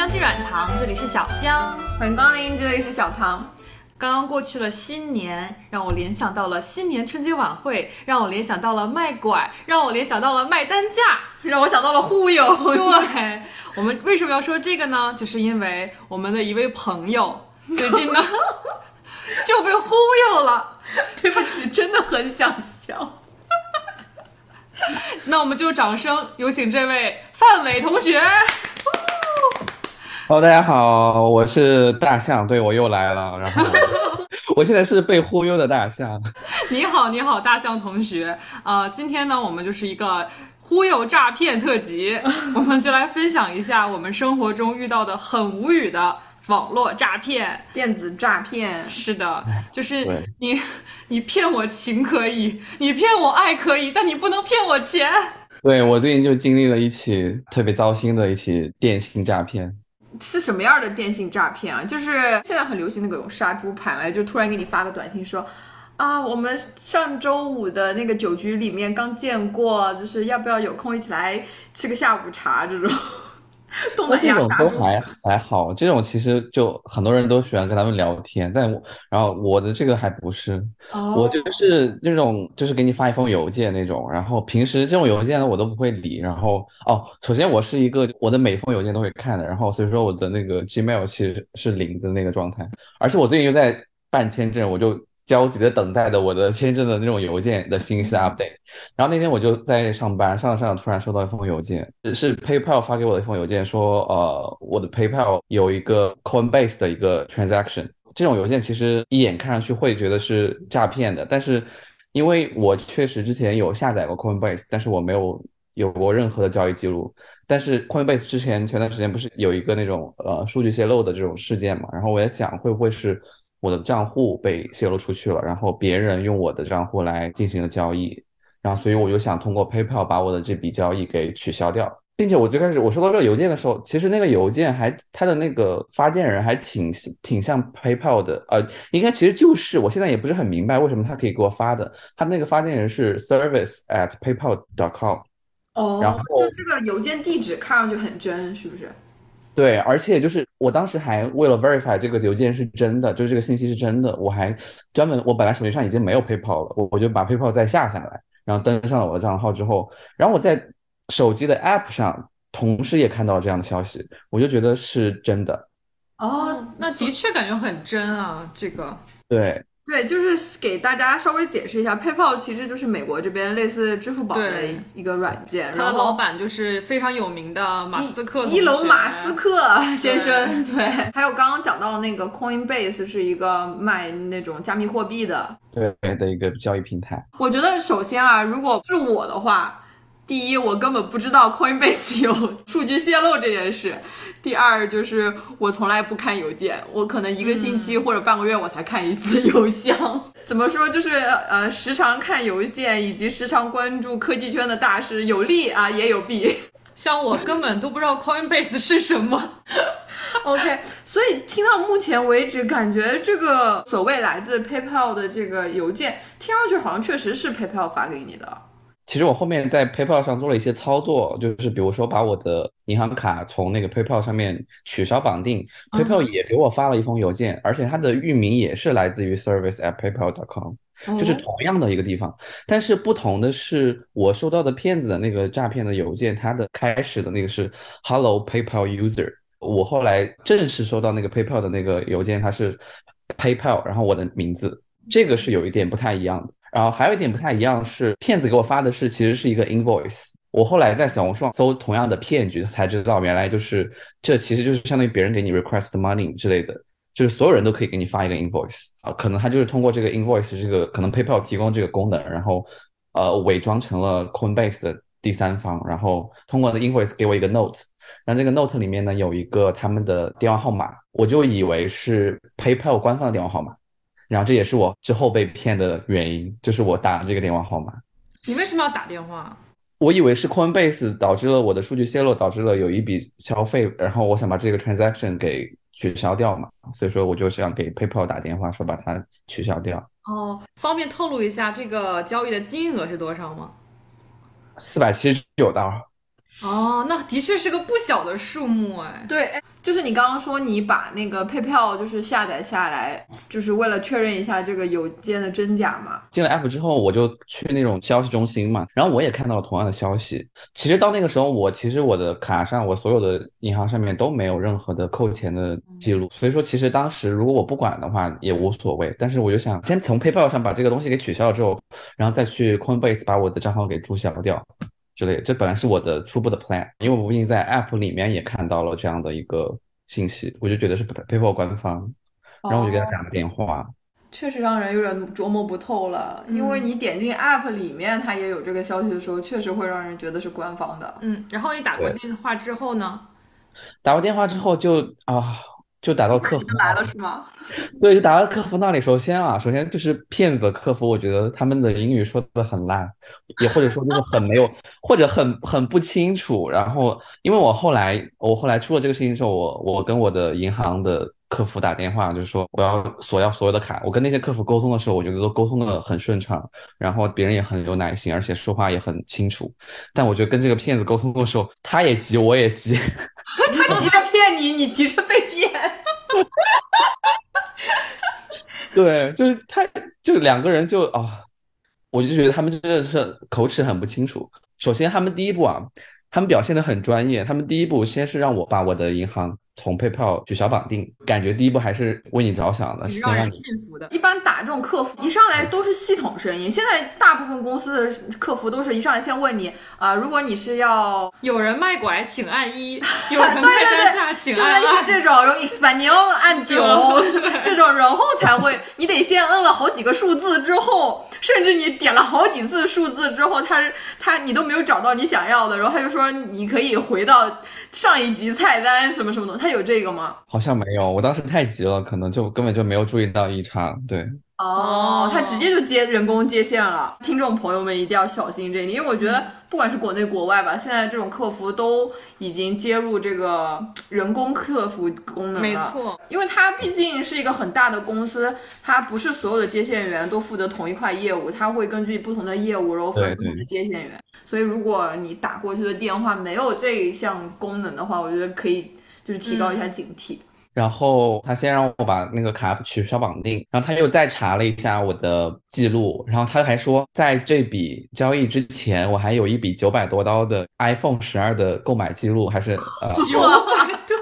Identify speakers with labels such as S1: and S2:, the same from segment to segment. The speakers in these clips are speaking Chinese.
S1: 姜汁软糖，这里是小姜。
S2: 欢迎光临，这里是小唐。
S1: 刚刚过去了新年，让我联想到了新年春节晚会，让我联想到了卖拐，让我联想到了卖单价，
S2: 让我想到了忽悠。
S1: 对，我们为什么要说这个呢？就是因为我们的一位朋友最近呢 就被忽悠了。
S2: 对不起，真的很想笑。
S1: 那我们就掌声有请这位范伟同学。
S3: Hello，大家好，我是大象，对我又来了，然后 我现在是被忽悠的大象。
S1: 你好，你好，大象同学。呃，今天呢，我们就是一个忽悠诈骗特辑，我们就来分享一下我们生活中遇到的很无语的网络诈骗、
S2: 电子诈骗。
S1: 是的，就是你，你骗我情可以，你骗我爱可以，但你不能骗我钱。
S3: 对我最近就经历了一起特别糟心的一起电信诈骗。
S2: 是什么样的电信诈骗啊？就是现在很流行那种杀猪盘哎，就突然给你发个短信说，啊，我们上周五的那个酒局里面刚见过，就是要不要有空一起来吃个下午茶这种。东南亚
S3: 这种都还 还好，这种其实就很多人都喜欢跟他们聊天，但我然后我的这个还不是，我就是那种就是给你发一封邮件那种，然后平时这种邮件呢我都不会理，然后哦，首先我是一个我的每封邮件都会看的，然后所以说我的那个 Gmail 其实是零的那个状态，而且我最近又在办签证，我就。焦急的等待的我的签证的那种邮件的信息的 update，然后那天我就在上班，上着上着突然收到一封邮件，是 PayPal 发给我的一封邮件，说呃我的 PayPal 有一个 Coinbase 的一个 transaction，这种邮件其实一眼看上去会觉得是诈骗的，但是因为我确实之前有下载过 Coinbase，但是我没有有过任何的交易记录，但是 Coinbase 之前前段时间不是有一个那种呃数据泄露的这种事件嘛，然后我在想会不会是。我的账户被泄露出去了，然后别人用我的账户来进行了交易，然后所以我就想通过 PayPal 把我的这笔交易给取消掉，并且我最开始我收到这个邮件的时候，其实那个邮件还它的那个发件人还挺挺像 PayPal 的，呃，应该其实就是我现在也不是很明白为什么他可以给我发的，他那个发件人是 service at paypal dot com，
S2: 哦，然后就这个邮件地址看上去很真，是不是？
S3: 对，而且就是我当时还为了 verify 这个邮件是真的，就是这个信息是真的，我还专门我本来手机上已经没有 PayPal 了，我我就把 PayPal 再下下来，然后登上了我的账号之后，然后我在手机的 App 上同时也看到了这样的消息，我就觉得是真的。
S1: 哦，那的确感觉很真啊，这个。
S3: 对。
S2: 对，就是给大家稍微解释一下，PayPal 其实就是美国这边类似支付宝的一个软件。
S1: 它的老板就是非常有名的马斯克，
S2: 伊隆马斯克先生。对，还有刚刚讲到那个 Coinbase 是一个卖那种加密货币的，
S3: 对的一个交易平台。
S2: 我觉得首先啊，如果是我的话。第一，我根本不知道 Coinbase 有数据泄露这件事。第二，就是我从来不看邮件，我可能一个星期或者半个月我才看一次邮箱。怎么说？就是呃，时常看邮件以及时常关注科技圈的大事，有利啊，也有弊。
S1: 像我根本都不知道 Coinbase 是什么。
S2: OK，所以听到目前为止，感觉这个所谓来自 PayPal 的这个邮件，听上去好像确实是 PayPal 发给你的。
S3: 其实我后面在 PayPal 上做了一些操作，就是比如说把我的银行卡从那个 PayPal 上面取消绑定，PayPal 也给我发了一封邮件，而且它的域名也是来自于 service at paypal.com，就是同样的一个地方。但是不同的是，我收到的骗子的那个诈骗的邮件，它的开始的那个是 Hello PayPal user，我后来正式收到那个 PayPal 的那个邮件，它是 PayPal，然后我的名字，这个是有一点不太一样的。然后还有一点不太一样是，骗子给我发的是其实是一个 invoice。我后来在小红书上搜同样的骗局，才知道原来就是这其实就是相当于别人给你 request money 之类的，就是所有人都可以给你发一个 invoice 啊，可能他就是通过这个 invoice 这个可能 PayPal 提供这个功能，然后呃伪装成了 Coinbase 的第三方，然后通过的 invoice 给我一个 note，然后这个 note 里面呢有一个他们的电话号码，我就以为是 PayPal 官方的电话号码。然后这也是我之后被骗的原因，就是我打了这个电话号码。
S1: 你为什么要打电话？
S3: 我以为是 Coinbase 导致了我的数据泄露，导致了有一笔消费，然后我想把这个 transaction 给取消掉嘛，所以说我就想给 PayPal 打电话，说把它取消掉。
S1: 哦，方便透露一下这个交易的金额是多少吗？
S3: 四百七十九刀。
S1: 哦，那的确是个不小的数目哎。
S2: 对，就是你刚刚说你把那个 PayPal 就是下载下来，就是为了确认一下这个邮件的真假嘛？
S3: 进了 app 之后，我就去那种消息中心嘛，然后我也看到了同样的消息。其实到那个时候，我其实我的卡上，我所有的银行上面都没有任何的扣钱的记录，所以说其实当时如果我不管的话也无所谓。但是我就想先从 PayPal 上把这个东西给取消了之后，然后再去 Coinbase 把我的账号给注销掉。之类，这本来是我的初步的 plan，因为我毕竟在 app 里面也看到了这样的一个信息，我就觉得是 PayPal 官方，然后我就给他打了电话。
S2: 确实让人有点琢磨不透了，因为你点进 app 里面，它也有这个消息的时候，确实会让人觉得是官方的。
S1: 嗯，然后你打过电话之后呢？
S3: 打过电话之后就啊。就打到客服
S2: 来了是吗？
S3: 对，就打到客服那里。首先啊，首先就是骗子的客服，我觉得他们的英语说的很烂，也或者说就是很没有，或者很很不清楚。然后，因为我后来我后来出了这个事情之后，我我跟我的银行的客服打电话，就是说我要索要所有的卡。我跟那些客服沟通的时候，我觉得都沟通的很顺畅，然后别人也很有耐心，而且说话也很清楚。但我觉得跟这个骗子沟通的时候，他也急，我也急。
S2: 他急着骗你，你急着被骗。
S3: 对，就是他，就两个人就啊，我就觉得他们真的是口齿很不清楚。首先，他们第一步啊，他们表现的很专业，他们第一步先是让我把我的银行。从 PayPal 取消绑定，感觉第一步还是为你着想的，是
S1: 让人信服的。
S2: 一般打这种客服，一上来都是系统声音。现在大部分公司的客服都是一上来先问你啊，如果你是要
S1: 有人卖拐，请按一；有人卖单价，请按二。
S2: 就类似这种，然后 Expansion 按 九 这种，然后才会，你得先摁了好几个数字之后，甚至你点了好几次数字之后，他他你都没有找到你想要的，然后他就说你可以回到上一级菜单什么什么的，他。有这个吗？
S3: 好像没有，我当时太急了，可能就根本就没有注意到异常。对，
S2: 哦，他直接就接人工接线了。听众朋友们一定要小心这一点，因为我觉得不管是国内国外吧，现在这种客服都已经接入这个人工客服功能了。
S1: 没错，
S2: 因为它毕竟是一个很大的公司，它不是所有的接线员都负责同一块业务，它会根据不同的业务然后分不同的接线员。所以如果你打过去的电话没有这一项功能的话，我觉得可以。就是提高一下警惕，
S3: 然后他先让我把那个卡取消绑定，然后他又再查了一下我的记录，然后他还说，在这笔交易之前，我还有一笔九百多刀的 iPhone 十二的购买记录，还是呃
S2: 九百多，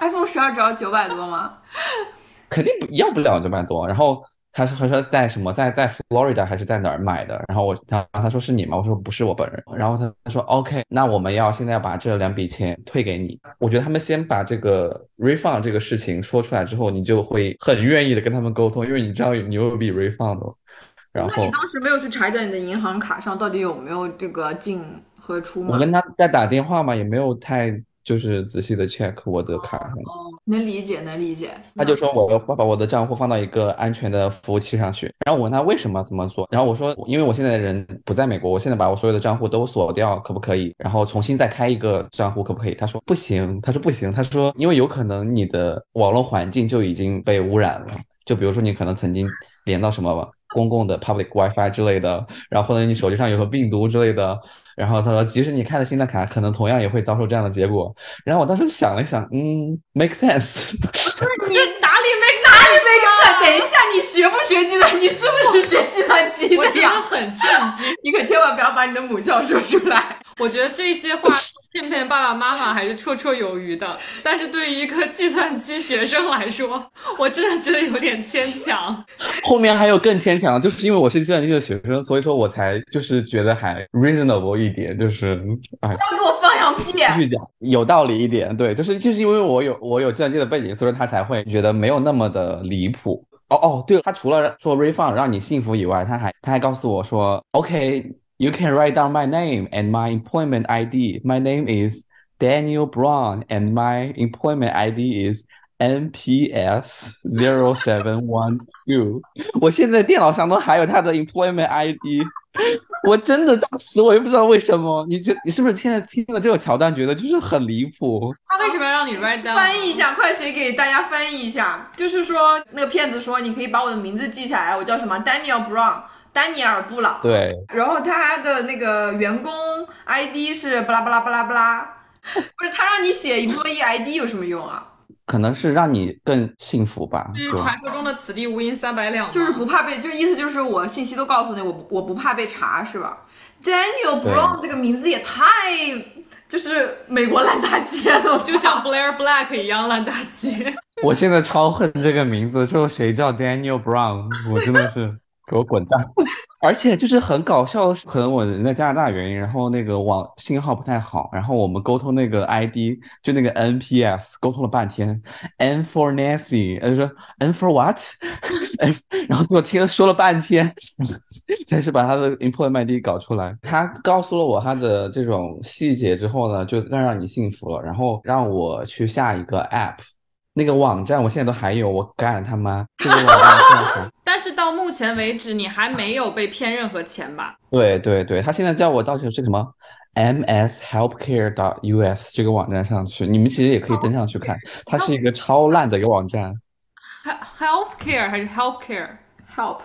S2: iPhone 十二只要九百多吗？
S3: 肯定要不了九百多，然后。他他说在什么在在 Florida 还是在哪儿买的？然后我然后他说是你吗？我说不是我本人。然后他他说 OK，那我们要现在要把这两笔钱退给你。我觉得他们先把这个 refund 这个事情说出来之后，你就会很愿意的跟他们沟通，因为你知道你有笔 refund。然后
S2: 那你当时没有去查一下你的银行卡上到底有没有这个进和出吗？
S3: 我跟他在打电话嘛，也没有太。就是仔细的 check 我的卡上，
S2: 能理解能理解。
S3: 他就说我要把我的账户放到一个安全的服务器上去，然后我问他为什么这么做，然后我说因为我现在人不在美国，我现在把我所有的账户都锁掉，可不可以？然后重新再开一个账户可不可以？他说不行，他说不行，他说因为有可能你的网络环境就已经被污染了，就比如说你可能曾经连到什么公共的 public WiFi 之类的，然后或者你手机上有个病毒之类的。然后他说，即使你开了新的卡，可能同样也会遭受这样的结果。然后我当时想了想，嗯，make sense。
S2: 你哪里 make sense？等一下，你学不学计算？你是不是学计算机的？
S1: 我真的很震惊。
S2: 你可千万不要把你的母校说出来。
S1: 我觉得这些话骗骗爸爸妈妈还是绰绰有余的，但是对于一个计算机学生来说，我真的觉得有点牵强。
S3: 后面还有更牵强，就是因为我是计算机的学生，所以说我才就是觉得还 reasonable 一点，就是
S2: 哎，不要给我放羊屁。继
S3: 续讲，有道理一点，对，就是就是因为我有我有计算机的背景，所以说他才会觉得没有那么的离谱。哦哦，对了，他除了说 refund 让你幸福以外，他还他还告诉我说，OK。You can write down my name and my employment ID. My name is Daniel Brown and my employment ID is NPS zero seven one two。我现在电脑上都还有他的 employment ID。我真的当时我也不知道为什么。你觉你是不是现在听了这个桥段觉得就是很离谱？
S1: 他为什么要让你 write down？
S2: 翻译一下，快谁给大家翻译一下？就是说那个骗子说你可以把我的名字记下来，我叫什么 Daniel Brown。 丹尼尔·布朗，
S3: 对，
S2: 然后他的那个员工 ID 是巴拉巴拉巴拉巴拉，不是他让你写 employee ID 有什么用啊？
S3: 可能是让你更幸福吧，
S1: 就是传说中的此地无银三百两，
S2: 就是不怕被，就意思就是我信息都告诉你，我我不怕被查是吧？Daniel Brown 这个名字也太就是美国烂大街了，
S1: 就像 Blair Black 一样烂大街。
S3: 我现在超恨这个名字，就谁叫 Daniel Brown，我真的是给我滚蛋！而且就是很搞笑的，可能我人在加拿大原因，然后那个网信号不太好，然后我们沟通那个 ID 就那个 NPS 沟通了半天，N for Nancy，他就说 N for what，然后我听了说了半天，才是把他的 employee ID 搞出来。他告诉了我他的这种细节之后呢，就更让你信服了，然后让我去下一个 app。那个网站我现在都还有，我干他妈！这个网站现在
S1: 但是到目前为止，你还没有被骗任何钱吧？
S3: 对对对，他现在叫我到这个什么 ms healthcare dot us 这个网站上去，你们其实也可以登上去看，它是一个超烂的一个网站
S1: He- Healthcare 还是 Healthcare？help。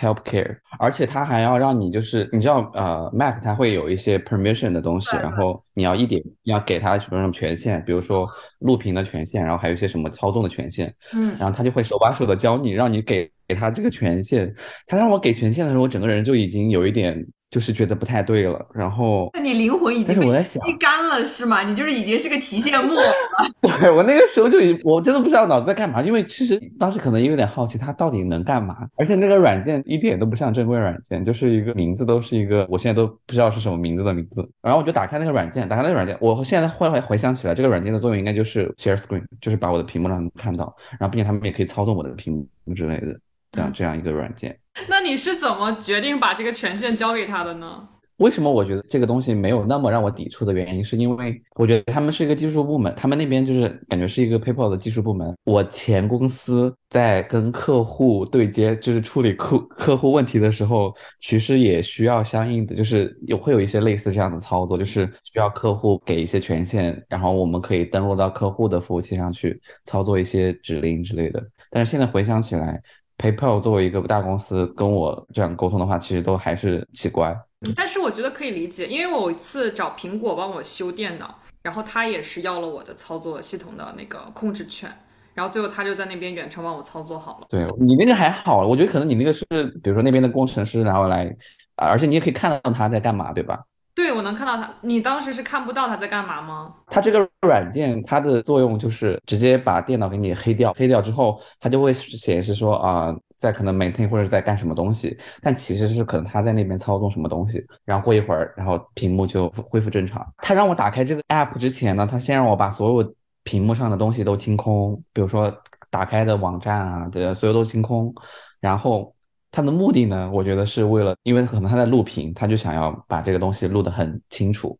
S2: ，help
S3: healthcare，而且它还要让你就是你知道呃 Mac 它会有一些 permission 的东西，然后你要一点要给它什么什么权限，比如说录屏的权限，然后还有一些什么操纵的权限，
S2: 嗯，
S3: 然后他就会手把手的教你，让你给给他这个权限。他让我给权限的时候，我整个人就已经有一点就是觉得不太对了。然后
S2: 那你灵魂已经被吸干了是吗？你就是已经是个提线木偶了。
S3: 对我那个时候就已我真的不知道脑子在干嘛，因为其实当时可能也有点好奇它到底能干嘛，而且那个软件一点都不像正规软件，就是一个名字都是一个我现在都不知道是什么名字的名字。然后我就打开那个软件，打开那个软件，我现在回回回想起来，这个软件的作用应该就是 share screen，就是把我的屏幕让他们看到，然后并且他们也可以操纵我的屏幕之类的，这样这样一个软件。
S1: 那你是怎么决定把这个权限交给他的呢？
S3: 为什么我觉得这个东西没有那么让我抵触的原因，是因为我觉得他们是一个技术部门，他们那边就是感觉是一个 PayPal 的技术部门。我前公司在跟客户对接，就是处理客客户问题的时候，其实也需要相应的，就是有会有一些类似这样的操作，就是需要客户给一些权限，然后我们可以登录到客户的服务器上去操作一些指令之类的。但是现在回想起来，PayPal 作为一个大公司跟我这样沟通的话，其实都还是奇怪。
S1: 但是我觉得可以理解，因为我有一次找苹果帮我修电脑，然后他也是要了我的操作系统的那个控制权，然后最后他就在那边远程帮我操作好了。
S3: 对你那个还好，我觉得可能你那个是，比如说那边的工程师，然后来，啊而且你也可以看到他在干嘛，对吧？
S1: 对，我能看到他。你当时是看不到他在干嘛吗？
S3: 它这个软件它的作用就是直接把电脑给你黑掉，黑掉之后它就会显示说啊、在可能 maintain 或者在干什么东西，但其实是可能他在那边操纵什么东西，然后过一会儿，然后屏幕就恢复正常。他让我打开这个 app 之前呢，他先让我把所有屏幕上的东西都清空，比如说打开的网站啊，对所有都清空，然后。他的目的呢，我觉得是为了，因为可能他在录屏，他就想要把这个东西录得很清楚，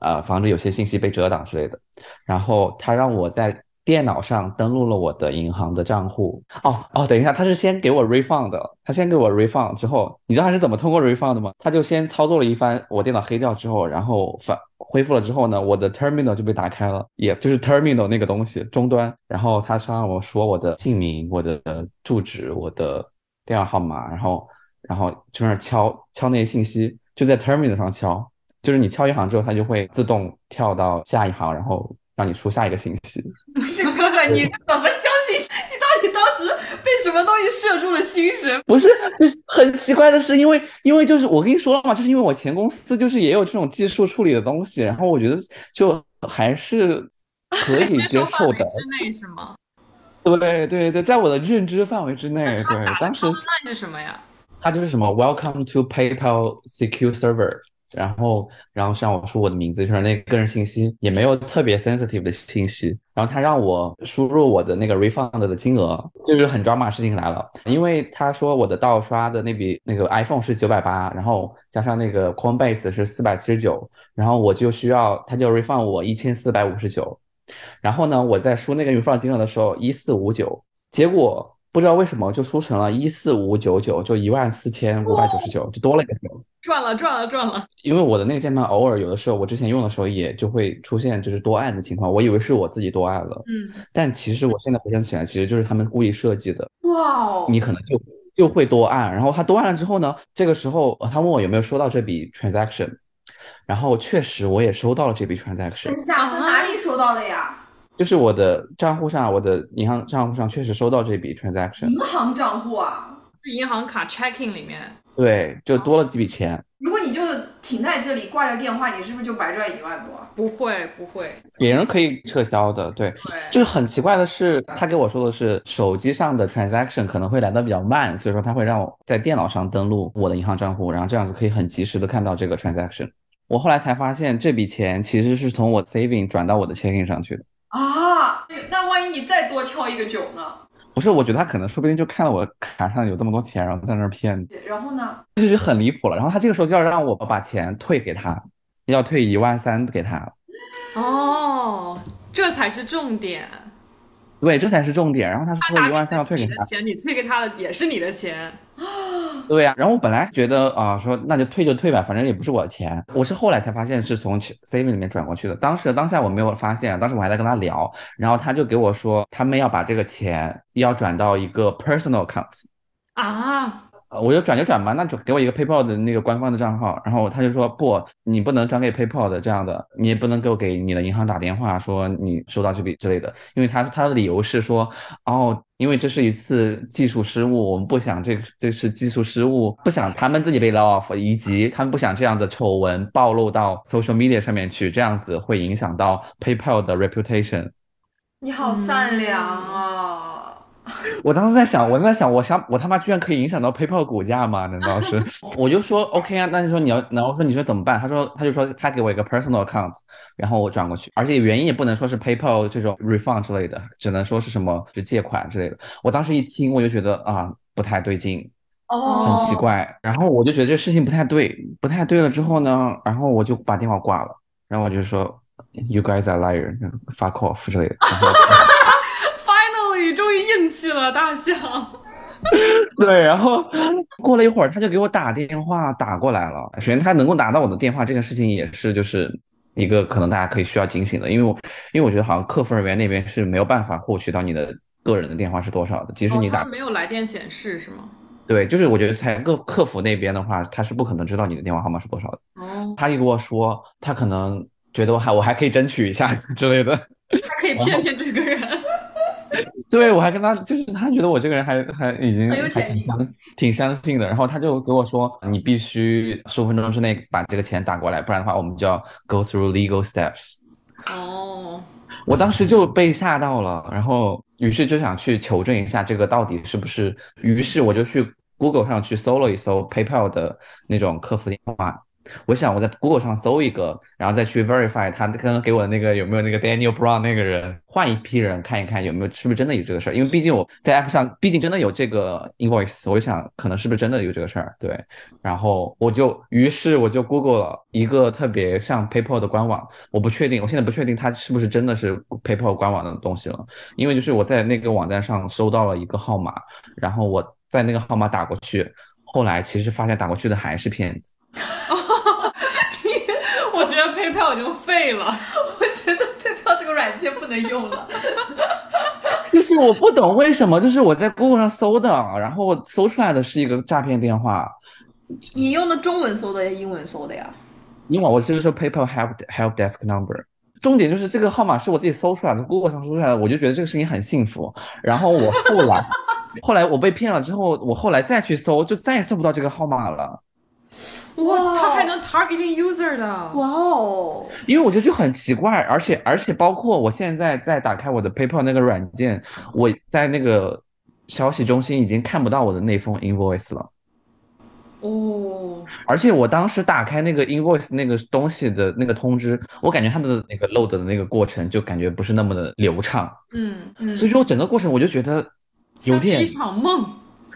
S3: 呃，防止有些信息被遮挡之类的。然后他让我在电脑上登录了我的银行的账户。哦哦，等一下，他是先给我 refund 的，他先给我 refund 之后，你知道他是怎么通过 refund 的吗？他就先操作了一番，我电脑黑掉之后，然后反恢复了之后呢，我的 terminal 就被打开了，也就是 terminal 那个东西终端，然后他是让我说我的姓名、我的住址、我的电话号码，然后然后就那儿敲敲那些信息，就在 terminal 上敲，就是你敲一行之后，它就会自动跳到下一行，然后让你输下一个信息。
S2: 这哥哥，你是怎么相信？你到底当时被什么东西射中了心神？
S3: 不是，就是很奇怪的是，因为因为就是我跟你说了嘛，就是因为我前公司就是也有这种技术处理的东西，然后我觉得就还是可以
S1: 接
S3: 接受的。
S1: 之内是吗？
S3: 对对对，在我的认知范围之内，对，当时
S1: command 是什么呀？
S3: 他就是什么 Welcome to PayPal Secure Server，然后然后让我说我的名字，就是那个个人信息，也没有特别 sensitive 的信息。然后他让我输入我的那个 refund 的金额，就是很 drama 的事情来了，因为他说我的盗刷的那笔那个 iPhone 是九百八，然后加上那个 Coinbase 是四百七十九，然后我就需要他就 refund 我一千四百五十九，然后呢，我在输那个 refund 金额的时候一四五九，结果。不知道为什么就输成了一四五九九，就一万四千五百九十九，就多了一个九。
S1: 赚了赚了赚了！
S3: 因为我的那个键盘偶尔有的时候，我之前用的时候也就会出现就是多按的情况，我以为是我自己多按了，
S1: 嗯，
S3: 但其实我现在回想起来，其实就是他们故意设计的，
S2: 哇哦！
S3: 你可能就就会多按，然后他多按了之后呢，这个时候呃他问我有没有收到这笔 transaction，然后确实我也收到了这笔 transaction，
S2: 等一下，在哪里收到的呀？
S3: 就是我的账户上，我的银行账户上确实收到这笔 transaction，
S2: 银行账户啊？
S1: 银行卡 checking 里面，
S3: 对，就多了几笔钱。
S2: 如果你就停在这里挂着电话，你是不是就白赚一万多？
S1: 不会，不会，
S3: 别人可以撤销的。对，
S1: 对，
S3: 就是很奇怪的是，他给我说的是手机上的 transaction 可能会来的比较慢，所以说他会让我在电脑上登录我的银行账户，然后这样子可以很及时的看到这个 transaction。我后来才发现，这笔钱其实是从我 saving 转到我的 checking 上去的。
S2: 啊，
S1: 那万一你再多敲一个九呢？
S3: 不是，我觉得他可能说不定就看了我卡上有这么多钱，然后在那儿骗，
S2: 然后呢？
S3: 这就很离谱了。然后他这个时候就要让我把钱退给他，要退一万三给他。
S1: 哦，这才是重点。
S3: 对，这才是重点。然后他
S1: 他
S3: 说一万三要退给他，
S1: 你的钱，你退给他的也是你的钱。
S3: 啊 对呀、然后我本来觉得啊，说那就退就退吧，反正也不是我的钱。我是后来才发现是从 saving 里面转过去的。当时当下我没有发现，当时我还在跟他聊，然后他就给我说，他们要把这个钱要转到一个 personal account。
S1: 啊，
S3: 我就转就转吧，那就给我一个 PayPal 的那个官方的账号，然后他就说不，你不能转给 PayPal 的这样的，你也不能给我给你的银行打电话说你收到这笔之类的，因为他他的理由是说，哦，因为这是一次技术失误，我们不想这这是技术失误，不想他们自己被 l off，以及他们不想这样的丑闻暴露到 social media 上面去，这样子会影响到 PayPal 的 reputation。
S2: 你好善良啊！
S3: 我当时在想，我在想，我想我他妈居然可以影响到 PayPal 股价吗？难道是？我就说 OK 啊，那你说你要，然后说你说怎么办？他说他就说他给我一个 personal account，然后我转过去，而且原因也不能说是 PayPal 这种 refund 之类的，只能说是什么就借款之类的。我当时一听，我就觉得啊不太对劲，
S2: 哦，
S3: 很奇怪，然后我就觉得这事情不太对，不太对了之后呢，然后我就把电话挂了，然后我就说 You guys are liar，fuck off 之类的。然后
S1: Finally，终于硬气了，大象。
S3: 对，然后过了一会儿，他就给我打电话打过来了。首先，他能够拿到我的电话，这个事情也是就是一个可能大家可以需要警醒的，因为我因为我觉得好像客服人员那边是没有办法获取到你的个人的电话是多少的，即使你打、
S1: 哦没有来电显示是吗？
S3: 对，就是我觉得在客客服那边的话，他是不可能知道你的电话号码是多少的。
S1: 哦，
S3: 他一跟我说，他可能觉得我还我还可以争取一下之类的。
S1: 他可以骗骗这个人。
S3: 对，我还跟他，就是他觉得我这个人还还已经
S2: 很有
S3: 还
S2: 潜力
S3: 挺相挺相信的，然后他就给我说，你必须十五分钟之内把这个钱打过来，不然的话我们就要 go through legal steps。
S1: 哦，
S3: 我当时就被吓到了，然后于是就想去求证一下这个到底是不是，于是我就去 Google 上去搜了一搜 PayPal 的那种客服电话。我想我在 Google 上搜一个，然后再去 verify 他刚刚给我的那个有没有那个 Daniel Brown 那个人，换一批人看一看有没有是不是真的有这个事儿，因为毕竟我在 App 上毕竟真的有这个 invoice，我就想可能是不是真的有这个事儿，对，然后我就于是我就 Google 了一个特别像 PayPal 的官网，我不确定，我现在不确定它是不是真的是 PayPal 官网的东西了，因为就是我在那个网站上收到了一个号码，然后我在那个号码打过去，后来其实发现打过去的还是骗子。
S1: 我觉得 PayPal 已经废了。
S2: 我觉得 PayPal 这个软件不能用了。
S3: 就是我不懂为什么，就是我在 Google 上搜的，然后搜出来的是一个诈骗电话，
S2: 你用的中文搜的呀，英文搜的呀？
S3: 因为我就是说 PayPal help help desk number。重点就是这个号码是我自己搜出来的，Google 上搜出来的，我就觉得这个事情很幸福。然后我后来，后来我被骗了之后，我后来再去搜，就再也搜不到这个号码了。
S1: 哇，他还能 targeting user 的。
S2: 哇哦！
S3: 因为我觉得就很奇怪，而且而且包括我现在在打开我的 PayPal 那个软件，我在那个消息中心已经看不到我的那封 invoice 了。
S1: 哦，
S3: 而且我当时打开那个 invoice 那个东西的那个通知，我感觉它的那个 load 的那个过程就感觉不是那么的流畅，
S1: 嗯，
S2: 嗯
S3: 所以说我整个过程我就觉得有点
S1: 一场梦。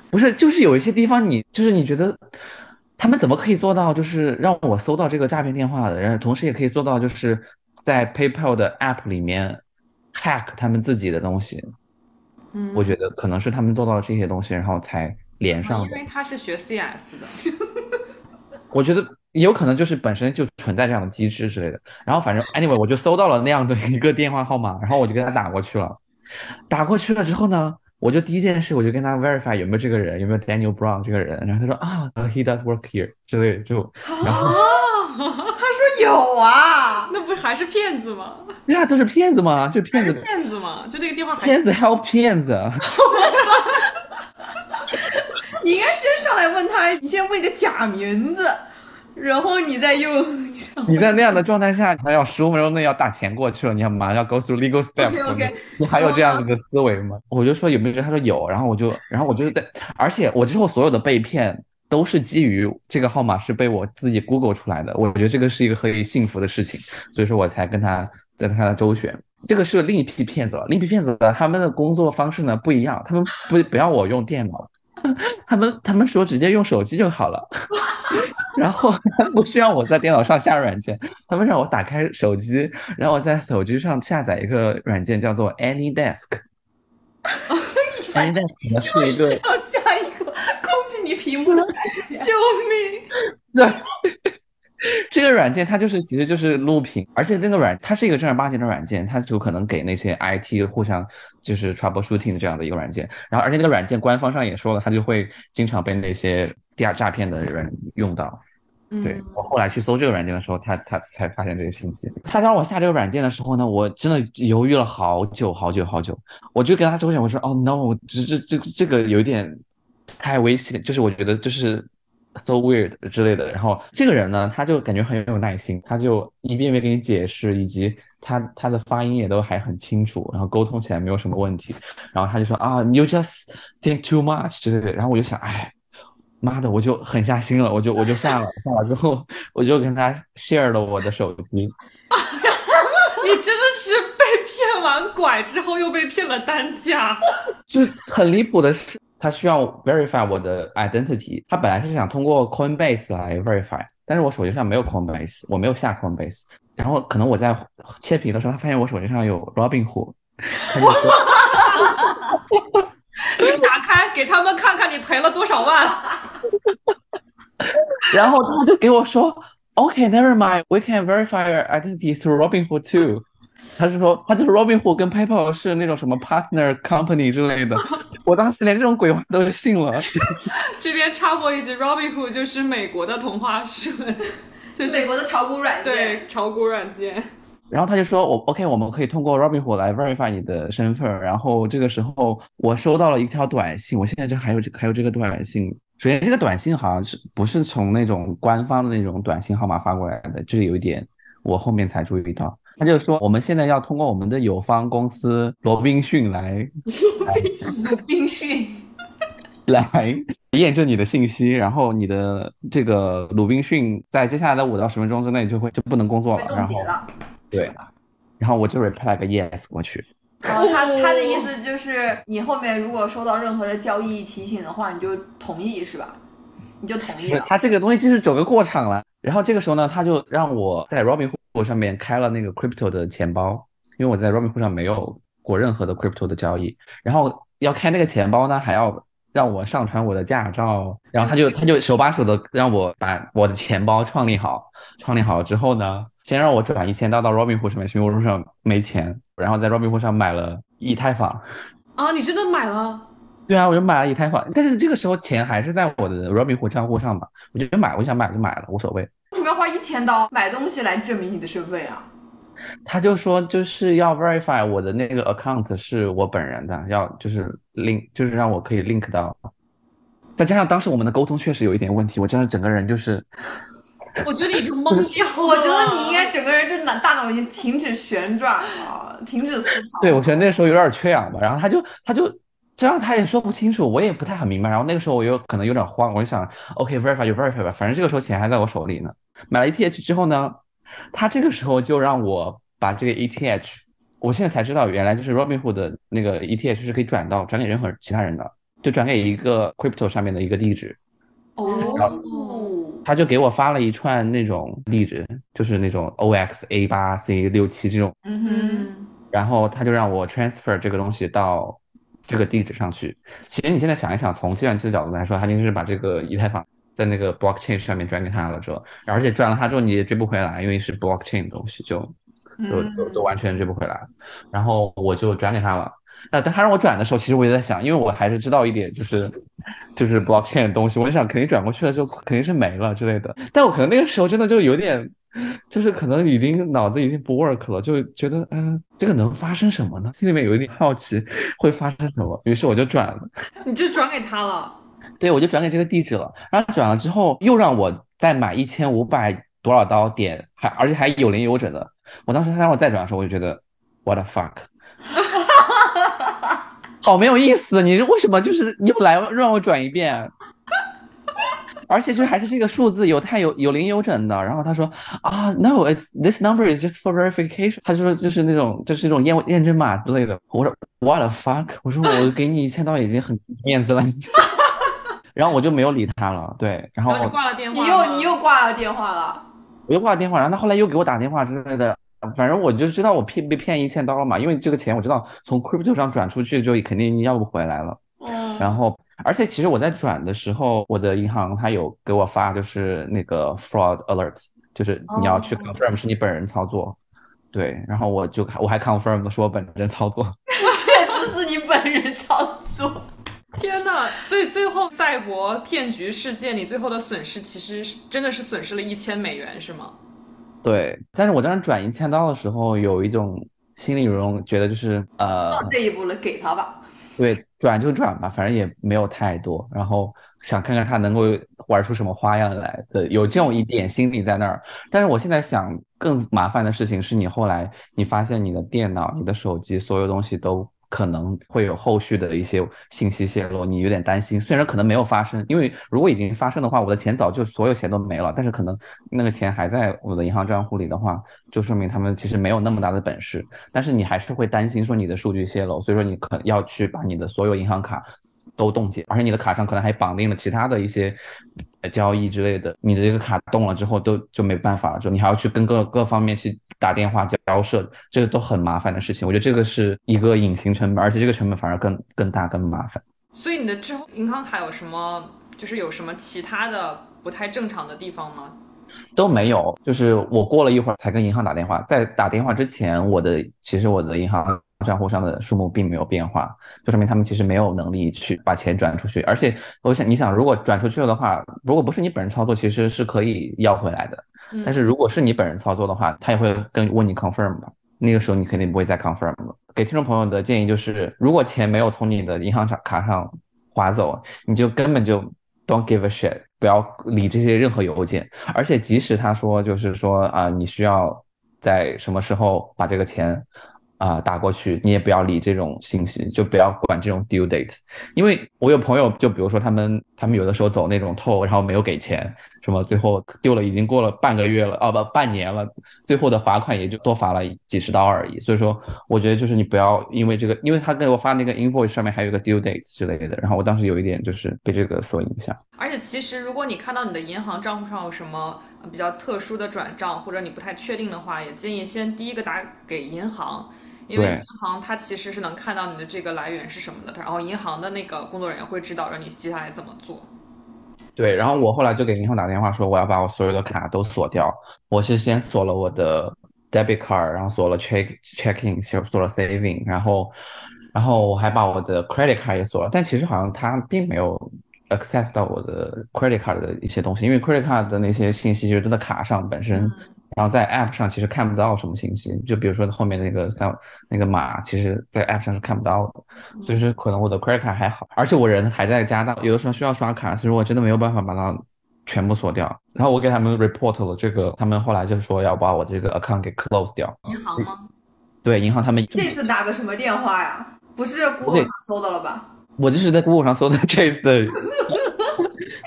S3: 不是，就是有一些地方你就是你觉得他们怎么可以做到，就是让我搜到这个诈骗电话的，然后同时也可以做到就是在 PayPal 的 app 里面 hack 他们自己的东西，
S1: 嗯，
S3: 我觉得可能是他们做到了这些东西，然后才连上的。
S1: 因为他是学 CS 的。
S3: 我觉得也有可能就是本身就存在这样的机制之类的。然后反正 anyway 我就搜到了那样的一个电话号码，然后我就给他打过去了。打过去了之后呢，我就第一件事我就跟他 verify 有没有这个人，有没有 Daniel Brown 这个人。然后他说啊，he does work here 之类的，就然后
S2: 啊，有啊，
S1: 那不还是骗子吗？
S3: 对啊，都是骗子吗？就骗子，
S1: 骗子吗？就那个电话
S3: 骗子还有骗子。
S2: 你应该先上来问他，你先问个假名字，然后你再用。
S3: 你在那样的状态下，还要十五分钟内要打钱过去了，你要马上要 go through legal
S2: steps，OK，OK
S3: 你还有这样的一个思维吗？我就说有没有，他说有，然后我就，然后我就在，而且我之后所有的被骗都是基于这个号码是被我自己 Google 出来的，我觉得这个是一个可以幸福的事情，所以说我才跟他在跟他周旋。这个是另一批骗子了，另一批骗子他们的工作方式呢不一样，他们不不要我用电脑，他们他们说直接用手机就好了。然后他们不需要我在电脑上下软件，他们让我打开手机，然后我在手机上下载一个软件叫做 AnyDesk。AnyDesk 呢是一个
S2: 要下一个控制你屏幕。
S1: 救命！
S3: 对，这个软件它就是其实就是录屏，而且那个软它是一个正儿八经的软件，它就可能给那些 IT 互相就是 troubleshooting 的这样的一个软件。然后而且那个软件官方上也说了，它就会经常被那些第二诈骗的人用到。对我后来去搜这个软件的时候，他他才发现这个信息。他让我下这个软件的时候呢，我真的犹豫了好久好久好久。我就跟他周旋，我说：“哦，no，这这这这个有点太危险，就是我觉得就是 so weird 之类的。”然后这个人呢，他就感觉很有耐心，他就一遍遍给你解释，以及他他的发音也都还很清楚，然后沟通起来没有什么问题。然后他就说：“啊，you just think too much 之类的。”然后我就想，哎。妈的，我就狠下心了，我就我就下了，下了之后，我就跟他 share 了我的手机。
S1: 你真的是被骗完拐之后又被骗了单价，
S3: 就很离谱的是，他需要 verify 我的 identity，他本来是想通过 Coinbase 来 verify，但是我手机上没有 Coinbase，我没有下 Coinbase，然后可能我在切屏的时候，他发现我手机上有 Robinhood，他就说。
S1: 你打开给他们看看你赔了多少万，
S3: 然后他就给我说，OK，never mind，we can verify your identity through Robinhood too。他是说，他就是 Robinhood 跟 PayPal 是那种什么 partner company 之类的。我当时连这种鬼话都信了。
S1: 这边插播一句，Robinhood 就是美国的同花顺，就是
S2: 美国的炒股软件。
S1: 对，炒股软件。
S3: 然后他就说我 OK，我们可以通过 Robinhood 来 verify 你的身份。然后这个时候我收到了一条短信，我现在这还有这还有这个短信。首先这个短信好像是不是从那种官方的那种短信号码发过来的，就是有一点我后面才注意到。他就说我们现在要通过我们的友方公司罗宾逊来
S2: 罗宾逊
S3: 来 验证你的信息，然后你的这个鲁滨逊在接下来的五到十分钟之内就会就不能工作了，然后。对，然后我就 reply 个 yes 过去。
S2: 然后他他的意思就是，你后面如果收到任何的交易提醒的话，你就同意是吧？你就同意了。
S3: 他这个东西就是走个过场了。然后这个时候呢，他就让我在 Robinhood 上面开了那个 crypto 的钱包，因为我在 Robinhood 上没有过任何的 crypto 的交易。然后要开那个钱包呢，还要让我上传我的驾照。然后他就他就手把手的让我把我的钱包创立好。创立好了之后呢？先让我转一千刀到 Robinhood 上面，因为我上没钱，然后在 Robinhood 上买了以太坊。
S1: 啊，你真的买了？
S3: 对啊，我就买了以太坊，但是这个时候钱还是在我的 Robinhood 账户上嘛，我就买，我想买就买了，无所谓。
S2: 为什么要花一千刀买东西来证明你的身份啊？
S3: 他就说就是要 verify 我的那个 account 是我本人的，要就是 link，就是让我可以 link 到。再加上当时我们的沟通确实有一点问题，我真的整个人就是。
S1: 我觉得已经懵掉了。
S2: 我觉得你应该整个人就是脑大脑已经停止旋转了，停止思考。
S3: 对，我觉得那时候有点缺氧吧。然后他就他就这样，他也说不清楚，我也不太很明白。然后那个时候我又可能有点慌，我就想，OK，verify 就 verify 吧，反正这个时候钱还在我手里呢。买了 ETH 之后呢，他这个时候就让我把这个 ETH，我现在才知道，原来就是 Robinhood 的那个 ETH 是可以转到转给任何其他人的，就转给一个 crypto 上面的一个地址。
S2: 哦。
S3: 他就给我发了一串那种地址，就是那种 O X A 八 C 六七这种，
S2: 嗯哼，
S3: 然后他就让我 transfer 这个东西到这个地址上去。其实你现在想一想，从计算机的角度来说，他就是把这个以太坊在那个 blockchain 上面转给他了之后，而且转了他之后你也追不回来，因为是 blockchain 的东西，就都都都完全追不回来。然后我就转给他了。那他让我转的时候，其实我也在想，因为我还是知道一点，就是就是 blockchain 的东西，我就想肯定转过去了之后肯定是没了之类的。但我可能那个时候真的就有点 就是可能已经脑子已经不 work 了，就觉得嗯，这个能发生什么呢？心里面有一点好奇会发生什么，于是我就转了。
S1: 你就转给他了？
S3: 对，我就转给这个地址了。然后转了之后，又让我再买一千五百多少刀点，还而且还有零有整的。我当时他让我再转的时候，我就觉得 what the fuck，好没有意思。你为什么就是又来让我转一遍？而且就还是这个数字有太有有零有整的，然后他说啊，no，it's this number is just for verification。他就说就是那种就是那种验验证码之类的。我说 what the fuck？我说我给你一千刀已经很面子了。然后我就没有理他了。对，然后
S1: 你挂了电话，
S2: 你又你又挂了电话了。
S3: 我又挂了电话，然后他后来又给我打电话之类的。反正我就知道我骗被骗一千刀了嘛，因为这个钱我知道从 crypto 上转出去就肯定要不回来了。嗯，然后。而且其实我在转的时候，我的银行它有给我发，就是那个 fraud alert，就是你要去 confirm 是你本人操作，对，然后我就我还 confirm 了，说我本人操作，
S2: 确实是你本人操作。
S1: 天呐，所以最后赛博骗局事件，你最后的损失其实是真的是损失了一千美元，是吗？
S3: 对，但是我当时转一千刀的时候，有一种心里有种觉得就是呃，
S2: 到这一步了，给他吧。
S3: 对，转就转吧，反正也没有太多。然后想看看他能够玩出什么花样来的，有这种一点心理在那儿。但是我现在想，更麻烦的事情是你后来你发现你的电脑、你的手机，所有东西都。可能会有后续的一些信息泄露，你有点担心。虽然可能没有发生，因为如果已经发生的话，我的钱早就所有钱都没了。但是可能那个钱还在我的银行账户里的话，就说明他们其实没有那么大的本事。但是你还是会担心说你的数据泄露，所以说你可要去把你的所有银行卡。都冻结，而且你的卡上可能还绑定了其他的一些交易之类的，你的这个卡冻了之后都就没办法了，就你还要去跟各各方面去打电话交涉，这个都很麻烦的事情。我觉得这个是一个隐形成本，而且这个成本反而更更大更麻烦。
S1: 所以你的之后银行卡有什么，就是有什么其他的不太正常的地方吗？
S3: 都没有，就是我过了一会儿才跟银行打电话，在打电话之前，我的其实我的银行。账户上的数目并没有变化，就说明他们其实没有能力去把钱转出去。而且，我想你想，如果转出去了的话，如果不是你本人操作，其实是可以要回来的。但是如果是你本人操作的话，他也会跟问你 confirm 吧。那个时候你肯定不会再 confirm 了。给听众朋友的建议就是，如果钱没有从你的银行卡卡上划走，你就根本就 don't give a shit，不要理这些任何邮件。而且即使他说就是说啊，你需要在什么时候把这个钱。啊，打过去你也不要理这种信息，就不要管这种 due date，因为我有朋友，就比如说他们，他们有的时候走那种透，然后没有给钱，什么最后丢了，已经过了半个月了，哦不，半年了，最后的罚款也就多罚了几十刀而已。所以说，我觉得就是你不要因为这个，因为他给我发那个 invoice 上面还有个 due date 之类的，然后我当时有一点就是被这个所影响。
S1: 而且其实如果你看到你的银行账户上有什么比较特殊的转账，或者你不太确定的话，也建议先第一个打给银行。因为银行它其实是能看到你的这个来源是什么的，然后银行的那个工作人员会指导着你接下来怎么做。
S3: 对，然后我后来就给银行打电话说我要把我所有的卡都锁掉。我是先锁了我的 debit card，然后锁了 check checking，锁了 saving，然后然后我还把我的 credit card 也锁了。但其实好像它并没有 access 到我的 credit card 的一些东西，因为 credit card 的那些信息就是在卡上本身。然后在 App 上其实看不到什么信息，就比如说后面那个三那个码，其实在 App 上是看不到的。所以说可能我的 credit card 还好，而且我人还在加拿大，有的时候需要刷卡，所以我真的没有办法把它全部锁掉。然后我给他们 report 了这个，他们后来就说要把我这个 account 给 close 掉。
S1: 银行吗？
S3: 对，银行他们
S2: 这次打的什么电话呀？不是 Google 上搜的了吧？
S3: 我就是在 Google 上搜的这次的。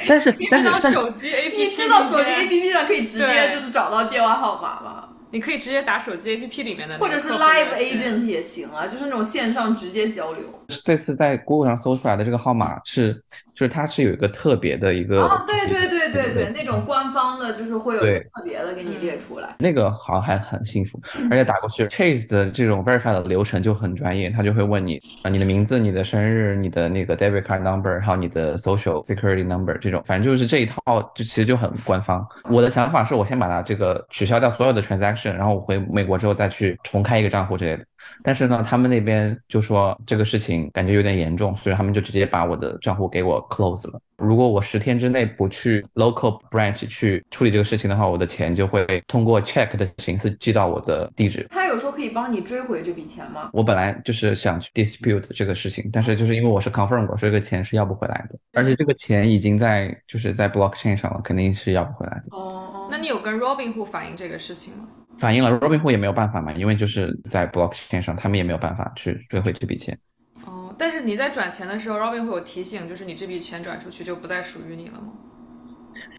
S3: 但是，但是，
S1: 手机 APP，
S2: 你知道手机 APP 上可以直接就是找到电话号码吗？
S1: 你可以直接打手机 APP 里面的，
S2: 或者是 Live Agent 也行啊，就是那种线上直接交流。
S3: 这次在 Google 上搜出来的这个号码是，就是它是有一个特别的一个。
S2: 哦，对对对对对，那种官方的，就是会有一个特别的给你列出来。
S3: 那个好像还很幸福，而且打过去 Chase 的这种 Verify 的流程就很专业，他就会问你啊，你的名字、你的生日、你的那个 Debit Card Number，还有你的 Social Security Number 这种，反正就是这一套，就其实就很官方。我的想法是我先把它这个取消掉所有的 Transaction。然后我回美国之后再去重开一个账户之类的，但是呢，他们那边就说这个事情感觉有点严重，所以他们就直接把我的账户给我 close 了。如果我十天之内不去 local branch 去处理这个事情的话，我的钱就会通过 check 的形式寄到我的地址。
S2: 他有说可以帮你追回这笔钱吗？
S3: 我本来就是想去 dispute 这个事情，但是就是因为我是 confirm 过，所以这个钱是要不回来的，而且这个钱已经在就是在 blockchain 上了，肯定是要不回来的。
S2: 哦，
S1: 那你有跟 Robinhood 反映这个事情吗？
S3: 反映了 Robinhood 也没有办法嘛，因为就是在 blockchain 上，他们也没有办法去追回这笔钱。
S1: 哦，但是你在转钱的时候，Robinhood 有提醒，就是你这笔钱转出去就不再属于你了吗？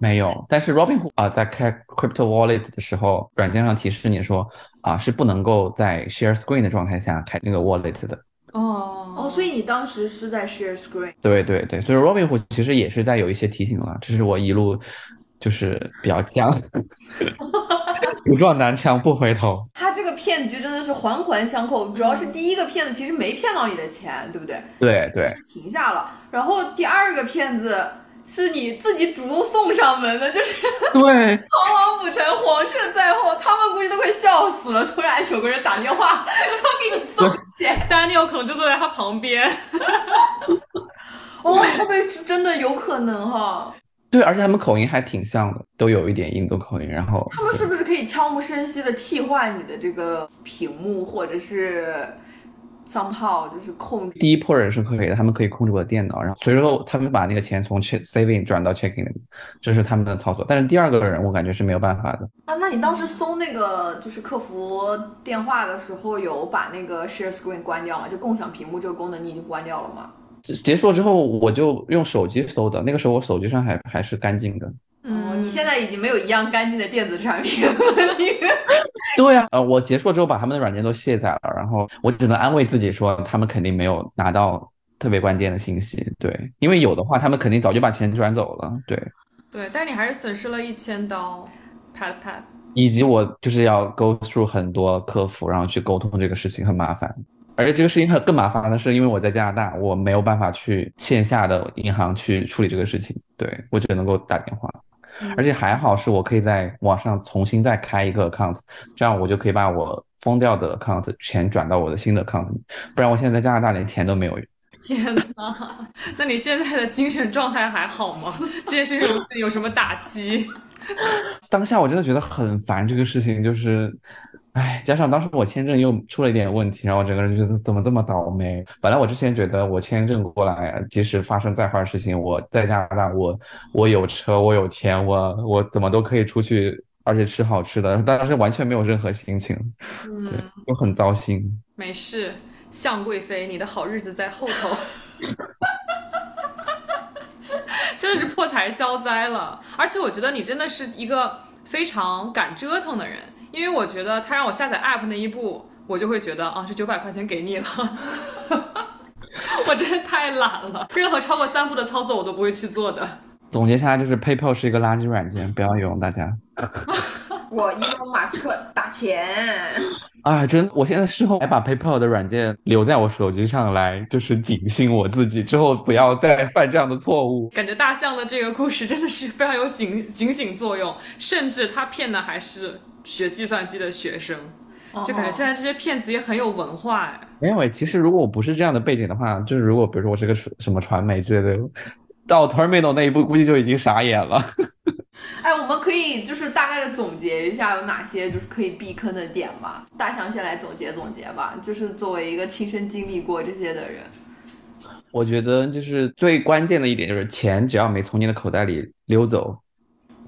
S3: 没有，但是 Robinhood 啊、在开 crypto wallet 的时候，软件上提示你说啊、是不能够在 share screen 的状态下开那个 wallet 的。
S1: 哦
S2: 哦，所以你当时是在 share screen。
S3: 对对对，所以 Robinhood 其实也是在有一些提醒了，只是我一路就是比较犟，不撞南墙不回头。
S2: 他这个骗局真的是环环相扣，主要是第一个骗子其实没骗到你的钱，对不对？
S3: 对对，
S2: 是停下了，然后第二个骗子是你自己主动送上门的，就是
S3: 对，
S2: 螳螂捕蝉，黄雀在后，他们估计都快笑死了。突然有个人打电话 要给你送钱
S1: ，，Daniel 可能就坐在他旁边。
S2: 哦，会不会是真的有可能哈？
S3: 对，而且他们口音还挺像的，都有一点印度口音。然后
S2: 他们是不是可以悄无声息的替换你的这个屏幕，或者是 somehow 就是控制？
S3: 第一波人是可以的，他们可以控制我的电脑，然后随后他们把那个钱从 check saving 转到 checking 里，这是他们的操作。但是第二个人我感觉是没有办法的。
S2: 啊，那你当时搜那个就是客服电话的时候，有把那个 share screen 关掉吗？就共享屏幕这个功能你已经关掉了吗？
S3: 结束了之后，我就用手机搜的，那个时候我手机上还还是干净的。
S2: 哦，你现在已经没有一样干净的电子产品了。你
S3: 对呀、呃，我结束了之后把他们的软件都卸载了，然后我只能安慰自己说，他们肯定没有拿到特别关键的信息，对，因为有的话，他们肯定早就把钱转走了，对，
S1: 对，但你还是损失了一千刀，pat pat。
S3: 以及我就是要 go through 很多客服，然后去沟通这个事情很麻烦，而且这个事情很更麻烦的是，因为我在加拿大，我没有办法去线下的银行去处理这个事情，对我只能够打电话。而且还好是我可以在网上重新再开一个 account，这样我就可以把我封掉的 account 钱转到我的新的 account 里，不然我现在在加拿大连钱都没有。
S1: 天哪，那你现在的精神状态还好吗？这件事情有有什么打击？
S3: 当下我真的觉得很烦这个事情，就是，唉，加上当时我签证又出了一点问题，然后我整个人觉得怎么这么倒霉。本来我之前觉得我签证过来，即使发生再坏的事情，我在加拿大，我我有车，我有钱，我我怎么都可以出去，而且吃好吃的，但是完全没有任何心情，对
S1: 嗯，，
S3: 就很糟心。
S1: 没事，向贵妃，你的好日子在后头。真的是破财消灾了，而且我觉得你真的是一个非常敢折腾的人，因为我觉得他让我下载 app 那一步，我就会觉得啊，这九百块钱给你了，我真的太懒了，任何超过三步的操作我都不会去做的。
S3: 总结下来就是 PayPal 是一个垃圾软件，不要用，大家。
S2: 我伊隆马斯克打钱，
S3: 啊，真，我现在事后还把 PayPal 的软件留在我手机上来，就是警醒我自己，之后不要再犯这样的错误。
S1: 感觉大象的这个故事真的是非常有警警醒作用，甚至他骗的还是学计算机的学生，就感觉现在这些骗子也很有文化哎。
S3: 没有诶，其实如果我不是这样的背景的话，就是如果比如说我是个什什么传媒之类的，到 Terminal 那一步估计就已经傻眼了。
S2: 哎，我们可以就是大概的总结一下有哪些就是可以避坑的点吧。大象先来总结总结吧，就是作为一个亲身经历过这些的人，
S3: 我觉得就是最关键的一点就是钱只要没从你的口袋里溜走，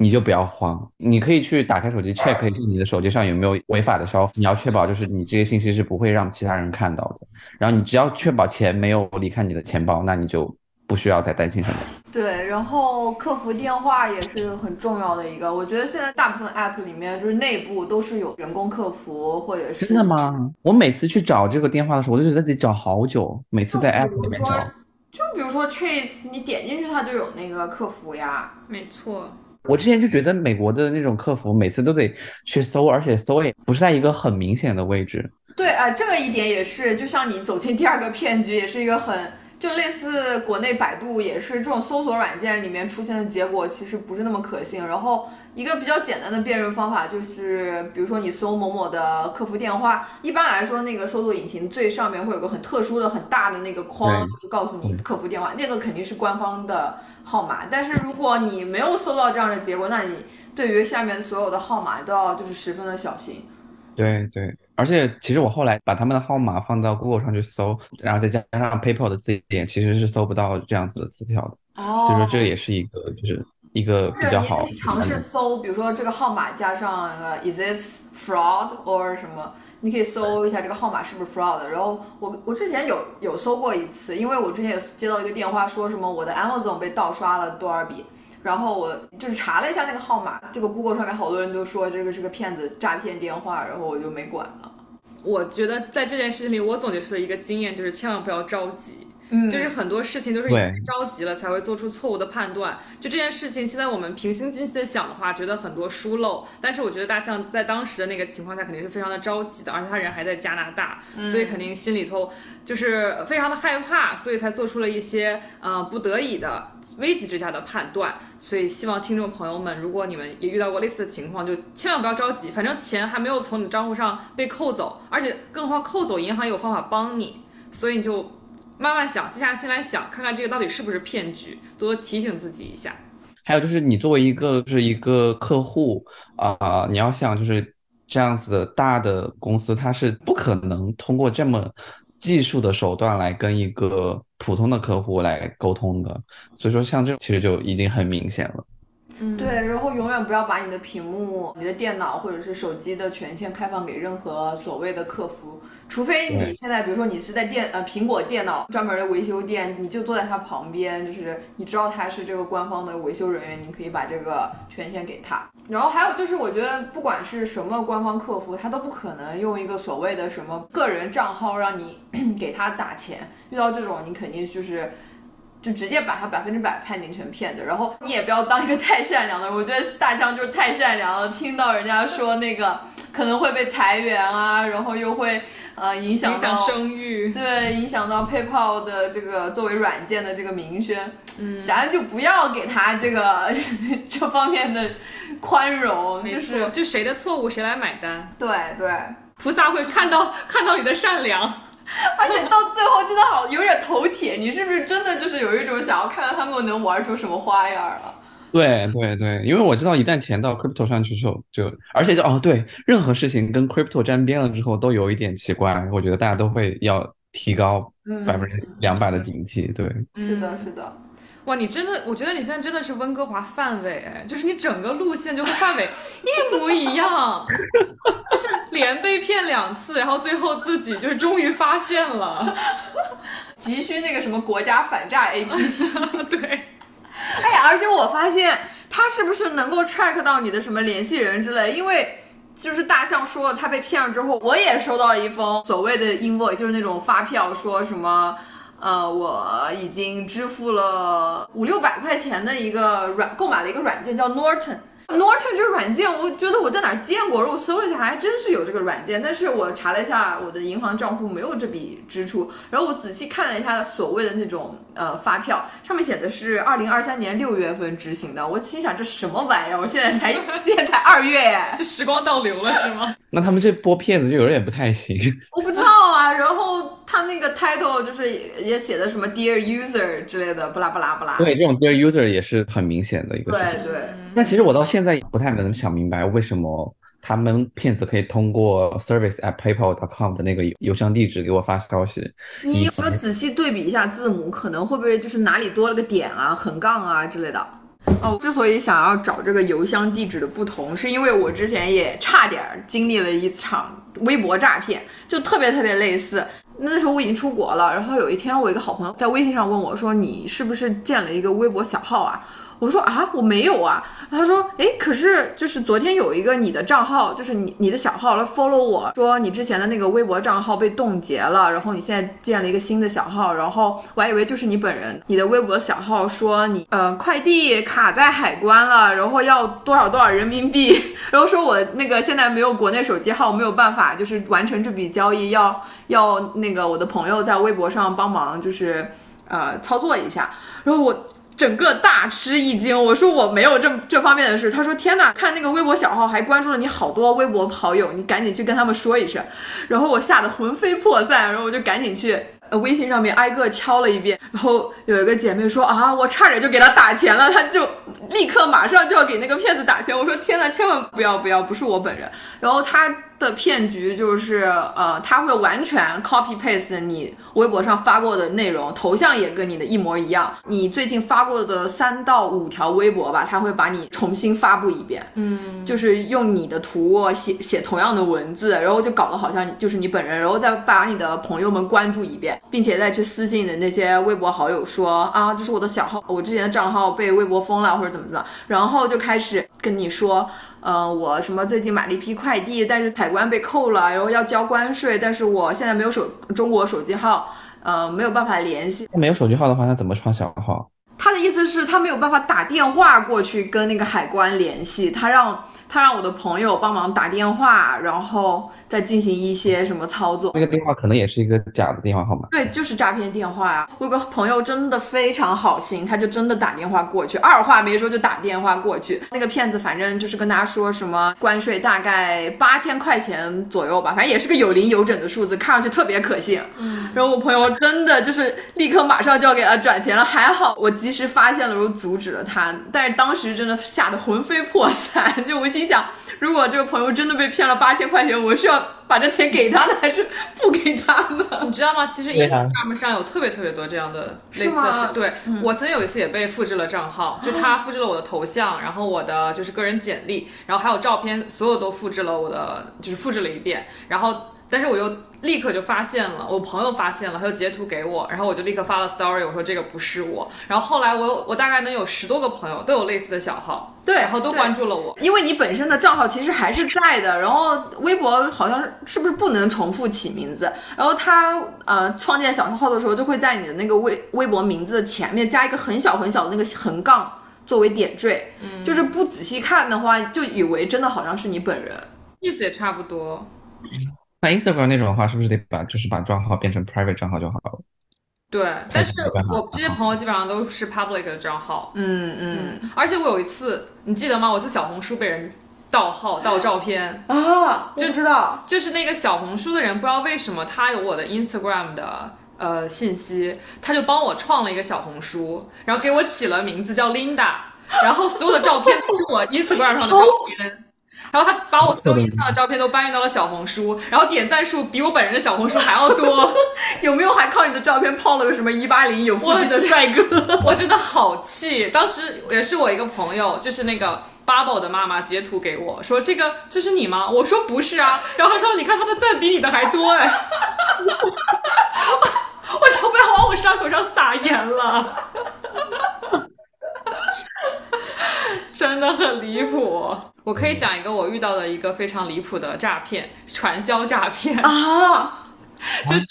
S3: 你就不要慌。你可以去打开手机 check 一下你的手机上有没有违法的消费，你要确保就是你这些信息是不会让其他人看到的。然后你只要确保钱没有离开你的钱包，那你就不需要再担心什么。
S2: 对，然后客服电话也是很重要的一个。我觉得现在大部分 app 里面就是内部都是有人工客服，或者是
S3: 真的？吗？我每次去找这个电话的时候，我就觉得得找好久，每次在 app 里面找。
S2: 就比如说 Chase，你点进去它就有那个客服呀。
S1: 没错，
S3: 我之前就觉得美国的那种客服每次都得去搜，而且搜也不是在一个很明显的位置。
S2: 对啊、这个一点也是，就像你走进第二个骗局，也是一个很就类似国内百度也是这种搜索软件里面出现的结果其实不是那么可信。然后一个比较简单的辨认方法就是，比如说你搜某某的客服电话，一般来说那个搜索引擎最上面会有个很特殊的很大的那个框，就是告诉你客服电话，那个肯定是官方的号码。但是如果你没有搜到这样的结果，那你对于下面所有的号码都要就是十分的小心。
S3: 对对。而且其实我后来把他们的号码放到 Google 上去搜，然后再加上 PayPal 的字典，其实是搜不到这样子的词条的。哦，所以说这也是一个就是一个比较好。
S2: 尝试搜，比如说这个号码加上 Is this fraud or 什么？你可以搜一下这个号码是不是 fraud。然后我我之前有有搜过一次，因为我之前也接到一个电话，说什么我的 Amazon 被盗刷了多少笔。然后我就是查了一下那个号码，这个 Google 上面好多人都说这个是个骗子诈骗电话，然后我就没管了。
S1: 我觉得在这件事情里，我总结出的一个经验就是千万不要着急。就是很多事情都是你着急了才会做出错误的判断。就这件事情，现在我们平心静气的想的话，觉得很多疏漏。但是我觉得大象在当时的那个情况下肯定是非常的着急的，而且他人还在加拿大，所以肯定心里头就是非常的害怕，所以才做出了一些呃不得已的危急之下的判断。所以希望听众朋友们，如果你们也遇到过类似的情况，就千万不要着急，反正钱还没有从你账户上被扣走，而且更何况扣走，银行也有方法帮你，所以你就。慢慢想，静下心来想，看看这个到底是不是骗局，多提醒自己一下。
S3: 还有就是，你作为一个就是一个客户啊，你要想就是这样子的大的公司，它是不可能通过这么技术的手段来跟一个普通的客户来沟通的。所以说，像这种其实就已经很明显了。
S2: 嗯，对，然后永远不要把你的屏幕、你的电脑或者是手机的权限开放给任何所谓的客服。除非你现在，比如说你是在电呃苹果电脑专门的维修店，你就坐在他旁边，就是你知道他是这个官方的维修人员，你可以把这个权限给他。然后还有就是，我觉得不管是什么官方客服，他都不可能用一个所谓的什么个人账号让你 给他打钱。遇到这种，你肯定就是。就直接把他百分之百判定成骗子，然后你也不要当一个太善良的人。我觉得大江就是太善良了，听到人家说那个可能会被裁员啊，然后又会呃影响
S1: 影响声誉，
S2: 对，影响到 PayPal 的这个作为软件的这个名声，嗯，咱就不要给他这个 这方面的宽容，就是
S1: 就谁的错误谁来买单，
S2: 对对，
S1: 菩萨会看到看到你的善良。
S2: 而且到最后真的好有点头铁，你是不是真的就是有一种想要看看他们能玩出什么花样啊？
S3: 对对对，因为我知道一旦钱到 crypto 上去之后，就而且就哦对，任何事情跟 crypto 沾边了之后都有一点奇怪，我觉得大家都会要提高百分之两百的警惕。对，
S2: 是的，是的。
S1: 哇，你真的，我觉得你现在真的是温哥华范伟，就是你整个路线就和范伟一模一样，就是连被骗两次，然后最后自己就是终于发现了，
S2: 急需那个什么国家反诈 APP。
S1: 对，
S2: 哎呀，而且我发现他是不是能够 track 到你的什么联系人之类，因为就是大象说了他被骗了之后，我也收到一封所谓的 invoice，就是那种发票，说什么。呃，我已经支付了五六百块钱的一个软，购买了一个软件叫 Norton。Norton 这个软件，我觉得我在哪见过，然后我搜了一下，还真是有这个软件。但是我查了一下，我的银行账户没有这笔支出。然后我仔细看了一下所谓的那种呃发票，上面写的是二零二三年六月份执行的。我心想这什么玩意儿？我现在才 现在才二月耶，
S1: 这时光倒流了是吗？
S3: 那他们这波骗子就有点不太行。
S2: 我不知道啊。然后他那个 title 就是也写的什么 Dear User 之类的，不拉不拉不拉。
S3: 对，这种 Dear User 也是很明显的一个
S2: 事情。对对。
S3: 那其实我到现在不太能想明白，为什么他们骗子可以通过 service at paypal.com 的那个邮箱地址给我发消息？
S2: 你有没有仔细对比一下字母，可能会不会就是哪里多了个点啊、横杠啊之类的？哦，之所以想要找这个邮箱地址的不同，是因为我之前也差点经历了一场微博诈骗，就特别特别类似。那时候我已经出国了，然后有一天我一个好朋友在微信上问我说：“你是不是建了一个微博小号啊？”我说啊，我没有啊。他说，哎，可是就是昨天有一个你的账号，就是你你的小号来 follow 我说你之前的那个微博账号被冻结了，然后你现在建了一个新的小号，然后我还以为就是你本人。你的微博小号说你呃快递卡在海关了，然后要多少多少人民币，然后说我那个现在没有国内手机号，没有办法就是完成这笔交易，要要那个我的朋友在微博上帮忙就是。呃操作一下，然后我。整个大吃一惊，我说我没有这这方面的事。他说天哪，看那个微博小号还关注了你好多微博好友，你赶紧去跟他们说一声。然后我吓得魂飞魄散，然后我就赶紧去微信上面挨个敲了一遍。然后有一个姐妹说啊，我差点就给他打钱了，他就立刻马上就要给那个骗子打钱。我说天哪，千万不要不要，不是我本人。然后他。的骗局就是，呃，他会完全 copy paste 你微博上发过的内容，头像也跟你的一模一样。你最近发过的三到五条微博吧，他会把你重新发布一遍，
S1: 嗯，
S2: 就是用你的图写写同样的文字，然后就搞得好像就是你本人，然后再把你的朋友们关注一遍，并且再去私信的那些微博好友说啊，这是我的小号，我之前的账号被微博封了或者怎么怎么，然后就开始跟你说。呃，我什么最近买了一批快递，但是海关被扣了，然后要交关税，但是我现在没有手中国手机号，呃，没有办法联系。
S3: 没有手机号的话，他怎么创小号？
S2: 他的意思是，他没有办法打电话过去跟那个海关联系，他让。他让我的朋友帮忙打电话，然后再进行一些什么操作。
S3: 那个电话可能也是一个假的电话号码。
S2: 对，就是诈骗电话啊！我有个朋友真的非常好心，他就真的打电话过去，二话没说就打电话过去。那个骗子反正就是跟他说什么关税大概八千块钱左右吧，反正也是个有零有整的数字，看上去特别可信。
S1: 嗯。
S2: 然后我朋友真的就是立刻马上就要给他转钱了，还好我及时发现了，然后阻止了他。但是当时真的吓得魂飞魄散，就无心。想，如果这个朋友真的被骗了八千块钱，我是要把这钱给他呢，还是不给他呢？
S1: 你知道吗？其实 Instagram 上有特别特别多这样的类似的事。对我曾经有一次也被复制了账号，就他复制了我的头像，然后我的就是个人简历，然后还有照片，所有都复制了我的，就是复制了一遍，然后。但是我又立刻就发现了，我朋友发现了，他就截图给我，然后我就立刻发了 story，我说这个不是我。然后后来我我大概能有十多个朋友都有类似的小号，
S2: 对，
S1: 然后都关注了我，
S2: 因为你本身的账号其实还是在的。然后微博好像是不是不能重复起名字？然后他呃创建小号的时候，就会在你的那个微微博名字前面加一个很小很小的那个横杠作为点缀，
S1: 嗯，
S2: 就是不仔细看的话，就以为真的好像是你本人，
S1: 意思也差不多。
S3: 那 Instagram 那种的话，是不是得把就是把账号变成 private 账号就好了？
S1: 对，但是我这些朋友基本上都是 public 的账号。
S2: 嗯嗯。
S1: 而且我有一次，你记得吗？我在小红书被人盗号、盗照片
S2: 啊，
S1: 就
S2: 知道，
S1: 就是那个小红书的人，不知道为什么他有我的 Instagram 的呃信息，他就帮我创了一个小红书，然后给我起了名字叫 Linda，然后所有的照片都是我 Instagram 上的照片。然后他把我所有 ins 的照片都搬运到了小红书，然后点赞数比我本人的小红书还要多。
S2: 有没有还靠你的照片泡了个什么 一八零有腹肌的帅哥？
S1: 我真的 好气！当时也是我一个朋友，就是那个 bubble 的妈妈截图给我说：“这个这是你吗？”我说：“不是啊。”然后他说：“你看他的赞比你的还多哎。”我就不要往我伤口上撒盐了。真的很离谱。我可以讲一个我遇到的一个非常离谱的诈骗，传销诈骗
S2: 啊，
S1: 就是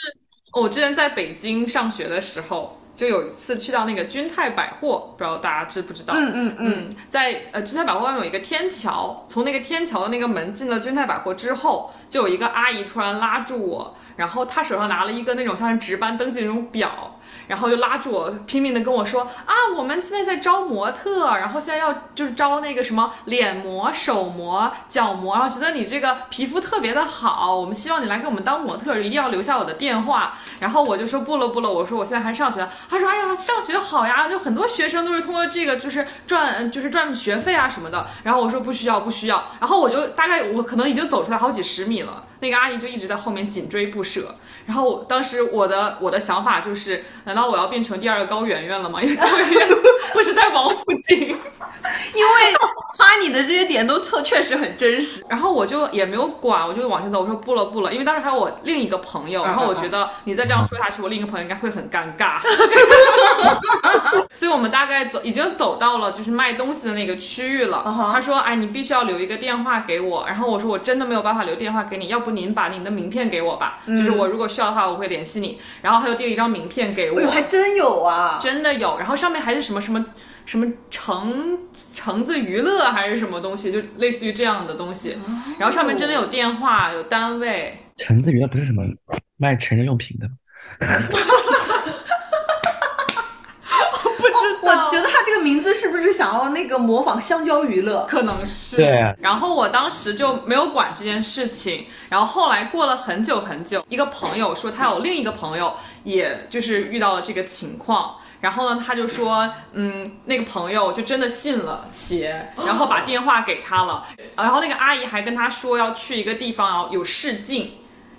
S1: 我之前在北京上学的时候，就有一次去到那个君泰百货，不知道大家知不知道？
S2: 嗯嗯嗯，
S1: 在呃君泰百货外面有一个天桥，从那个天桥的那个门进了君泰百货之后，就有一个阿姨突然拉住我，然后她手上拿了一个那种像是值班登记那种表。然后就拉住我，拼命的跟我说啊，我们现在在招模特，然后现在要就是招那个什么脸模、手模、脚模，然后觉得你这个皮肤特别的好，我们希望你来给我们当模特，一定要留下我的电话。然后我就说不了不了，我说我现在还上学。他说哎呀，上学好呀，就很多学生都是通过这个就是赚就是赚学费啊什么的。然后我说不需要不需要。然后我就大概我可能已经走出来好几十米了，那个阿姨就一直在后面紧追不舍。然后当时我的我的想法就是，难道我要变成第二个高圆圆了吗？因为高圆圆不是在王府井，因
S2: 为夸你的这些点都确确实很真实。
S1: 然后我就也没有管，我就往前走。我说不了不了，因为当时还有我另一个朋友。然后我觉得你再这样说下去，我另一个朋友应该会很尴尬。所以我们大概走已经走到了就是卖东西的那个区域了。他说哎，你必须要留一个电话给我。然后我说我真的没有办法留电话给你，要不您把您的名片给我吧。就是我如果需要的话，我会联系你。然后他就递了一张名片给我，
S2: 还真有啊，
S1: 真的有。然后上面还是什么什么什么橙橙子娱乐还是什么东西，就类似于这样的东西。然后上面真的有电话，有单位。
S3: 橙子娱乐不是什么卖成人用品的。
S2: 我觉得他这个名字是不是想要那个模仿香蕉娱乐？
S1: 可能是。
S3: 对。
S1: 然后我当时就没有管这件事情。然后后来过了很久很久，一个朋友说他有另一个朋友，也就是遇到了这个情况。然后呢，他就说，嗯，那个朋友就真的信了邪，然后把电话给他了。然后那个阿姨还跟他说要去一个地方，然后有试镜。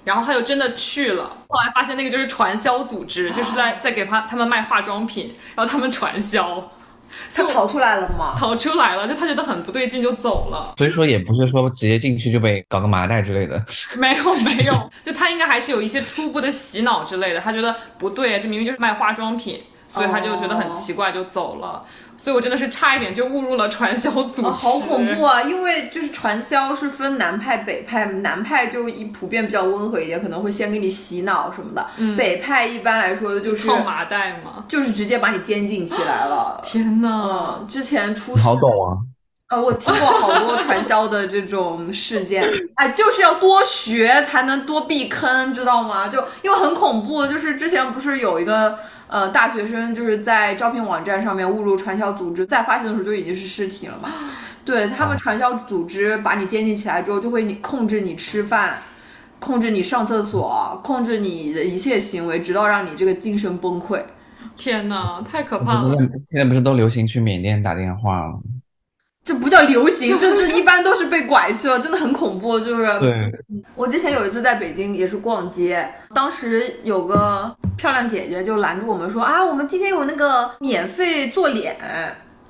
S1: 然后他就真的去了，后来发现那个就是传销组织，就是在在给他他们卖化妆品，然后他们传销，
S2: 他逃出来了吗？
S1: 逃出来了，就他觉得很不对劲就走了。
S3: 所以说也不是说直接进去就被搞个麻袋之类的，
S1: 没有没有，就他应该还是有一些初步的洗脑之类的，他觉得不对，这明明就是卖化妆品。所以他就觉得很奇怪，就走了。所以我真的是差一点就误入了传销组织，
S2: 好恐怖啊！因为就是传销是分南派、北派，南派就一普遍比较温和一点，可能会先给你洗脑什么的。北派一般来说就是
S1: 套麻袋嘛，
S2: 就是直接把你监禁起来了。
S1: 天呐，
S2: 嗯，之前出
S3: 好懂啊。
S2: 呃，我听过好多传销的这种事件，哎，就是要多学才能多避坑，知道吗？就因为很恐怖，就是之前不是有一个。呃，大学生就是在招聘网站上面误入传销组织，在发现的时候就已经是尸体了嘛。对他们传销组织把你监禁起来之后，就会你控制你吃饭，控制你上厕所，控制你的一切行为，直到让你这个精神崩溃。
S1: 天哪，太可怕了！
S3: 现在不是都流行去缅甸打电话了？
S2: 这不叫流行，这这一般都是被拐去了，真的很恐怖。就是，
S3: 对，
S2: 我之前有一次在北京也是逛街，当时有个漂亮姐姐就拦住我们说啊，我们今天有那个免费做脸，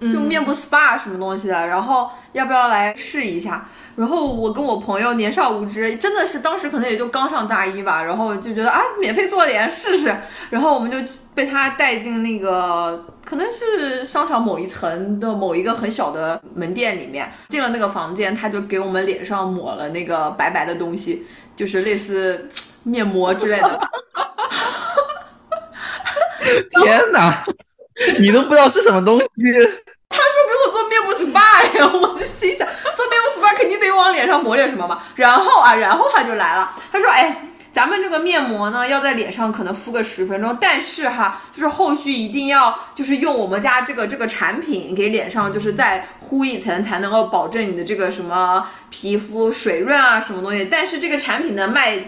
S2: 就面部 SPA 什么东西的，然后要不要来试一下？然后我跟我朋友年少无知，真的是当时可能也就刚上大一吧，然后就觉得啊，免费做脸试试，然后我们就被她带进那个。可能是商场某一层的某一个很小的门店里面，进了那个房间，他就给我们脸上抹了那个白白的东西，就是类似面膜之类的。
S3: 天哪，你都不知道是什么东西？
S2: 他说给我做面部 SPA 呀，我就心想，做面部 SPA 肯定得往脸上抹点什么吧。然后啊，然后他就来了，他说，哎。咱们这个面膜呢，要在脸上可能敷个十分钟，但是哈，就是后续一定要就是用我们家这个这个产品给脸上就是再敷一层，才能够保证你的这个什么皮肤水润啊什么东西。但是这个产品呢，卖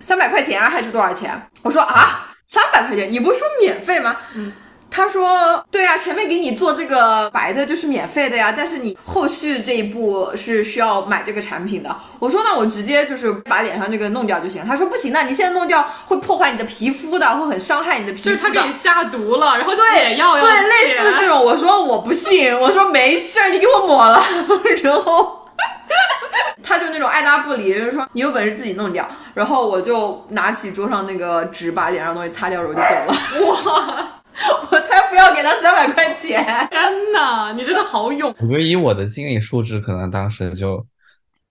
S2: 三百块钱啊，还是多少钱？我说啊，三百块钱，你不是说免费吗？嗯。他说：“对啊，前面给你做这个白的就是免费的呀，但是你后续这一步是需要买这个产品的。”我说：“那我直接就是把脸上这个弄掉就行。”他说：“不行的，你现在弄掉会破坏你的皮肤的，会很伤害你的皮肤。”
S1: 就是他给你下毒了，然后
S2: 对
S1: 药要
S2: 对类似这种。我说我不信，我说没事儿，你给我抹了，然后 他就那种爱答不理，就是说你有本事自己弄掉。然后我就拿起桌上那个纸，把脸上东西擦掉，然后就走了。哇！我才不要给他三百块钱！
S1: 天哪，你真的好勇！
S3: 我觉得以我的心理素质，可能当时就，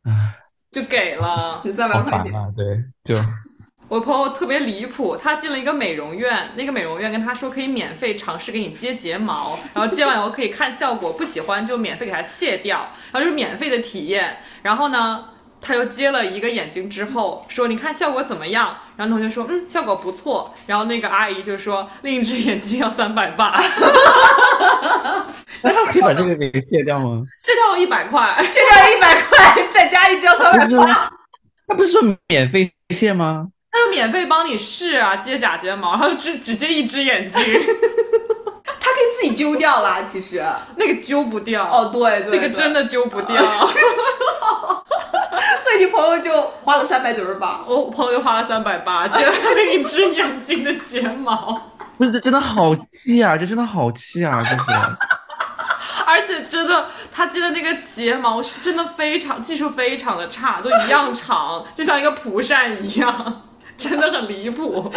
S3: 唉，
S1: 就给了
S2: 三百块钱。
S3: 对，就
S1: 我朋友特别离谱，他进了一个美容院，那个美容院跟他说可以免费尝试给你接睫毛，然后接完以后可以看效果，不喜欢就免费给他卸掉，然后就是免费的体验。然后呢？他又接了一个眼睛之后说：“你看效果怎么样？”然后同学说：“嗯，效果不错。”然后那个阿姨就说：“另一只眼睛要三百八。”
S3: 那他可以把这个给卸掉吗？
S1: 卸掉一百块，
S2: 卸掉一百块，再加一只要三百八。
S3: 他不是说免费卸吗？
S1: 他就免费帮你试啊，接假睫毛，然后只只接一只眼睛。
S2: 他可以自己揪掉啦，其实
S1: 那个揪不掉。
S2: 哦，对对，
S1: 那个真的揪不掉。
S2: 所以你朋友就花了三百九十八，
S1: 我朋友就花了三百八，接了另一只眼睛的睫毛。
S3: 不是，这真的好气啊！这真的好气啊！就是，
S1: 而且真的，他接的那个睫毛是真的非常技术非常的差，都一样长，就像一个蒲扇一样，真的很离谱。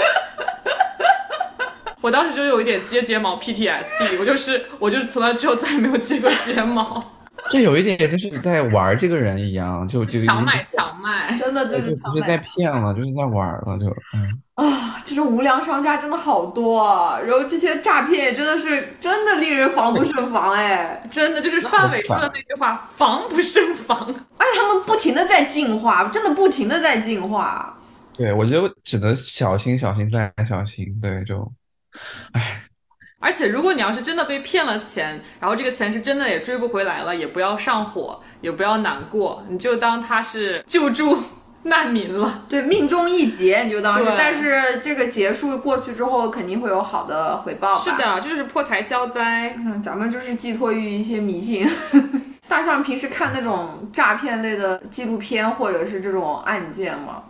S1: 我当时就有一点接睫毛 PTSD，我就是我就是从那之后再也没有接过睫毛。
S3: 这有一点就是你在玩这个人一样，就就
S1: 强买强卖，
S2: 真的就是不
S3: 是。在骗了，就是在玩了，就
S2: 嗯啊，这种无良商家真的好多，啊，然后这些诈骗也真的是真的令人防不胜防哎，
S1: 真的就是范伟说的那句话，防不胜防。
S2: 而且他们不停的在进化，真的不停的在进化。
S3: 对，我觉得只能小心小心再小心，对，就，唉。
S1: 而且如果你要是真的被骗了钱，然后这个钱是真的也追不回来了，也不要上火，也不要难过，你就当他是救助难民了。
S2: 对，命中一劫你就当是，但是这个结束过去之后，肯定会有好的回报吧。
S1: 是的，就是破财消灾。
S2: 嗯，咱们就是寄托于一些迷信。大象平时看那种诈骗类的纪录片或者是这种案件吗？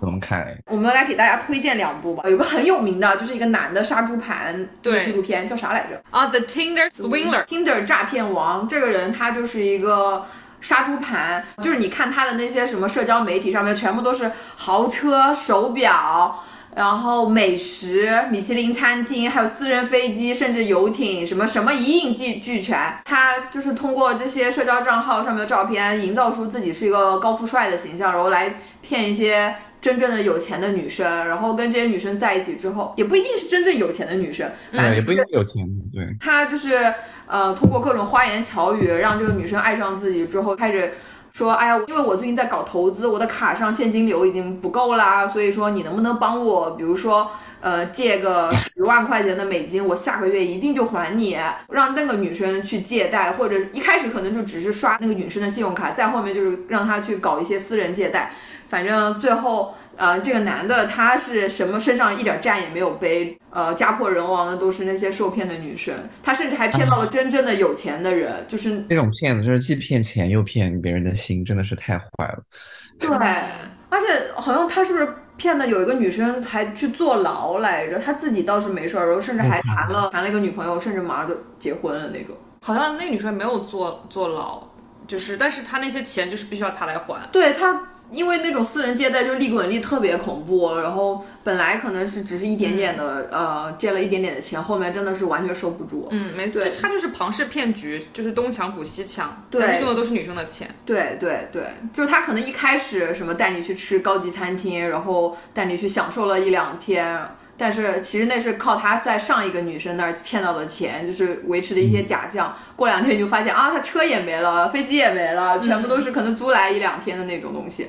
S3: 怎么看？
S2: 我们来给大家推荐两部吧。有个很有名的，就是一个男的杀猪盘
S1: 对
S2: 纪录片，叫啥来着
S1: 啊，The Tinder
S2: Swindler，？Tinder 诈骗王。这个人他就是一个。杀猪盘就是你看他的那些什么社交媒体上面，全部都是豪车、手表，然后美食、米其林餐厅，还有私人飞机，甚至游艇，什么什么一应俱俱全。他就是通过这些社交账号上面的照片，营造出自己是一个高富帅的形象，然后来骗一些真正的有钱的女生，然后跟这些女生在一起之后，也不一定是真正有钱的女生，反正
S3: 对，也
S2: 就是
S3: 不一定有钱，对。
S2: 他就是呃，通过各种花言巧语，让这个女生爱上自己之后，开始说，哎呀，因为我最近在搞投资，我的卡上现金流已经不够啦，所以说你能不能帮我，比如说。呃，借个十万块钱的美金，我下个月一定就还你。让那个女生去借贷，或者一开始可能就只是刷那个女生的信用卡，再后面就是让她去搞一些私人借贷。反正最后，呃，这个男的他是什么身上一点债也没有背，呃，家破人亡的都是那些受骗的女生，他甚至还骗到了真正的有钱的人，就是
S3: 那种骗子就是既骗钱又骗别人的心，真的是太坏了。
S2: 对，而且好像他是不是骗的有一个女生还去坐牢来着，他自己倒是没事儿，然后甚至还谈了谈了一个女朋友，甚至马上就结婚了那种。
S1: 好像那个女生没有坐坐牢，就是，但是他那些钱就是必须要他来还。
S2: 对他，因为那种私人借贷就是利滚利特别恐怖，然后本来可能是只是一点点的，呃，借了一点点的钱，后面真的是完全收不住。
S1: 嗯，没错，它就是庞氏骗局，就是东墙补西墙，
S2: 对
S1: 用的都是女生的钱。
S2: 对对对，就是他可能一开始什么带你去吃高级餐厅，然后带你去享受了一两天，但是其实那是靠他在上一个女生那儿骗到的钱，就是维持的一些假象。过两天你就发现啊，他车也没了，飞机也没了，全部都是可能租来一两天的那种东西。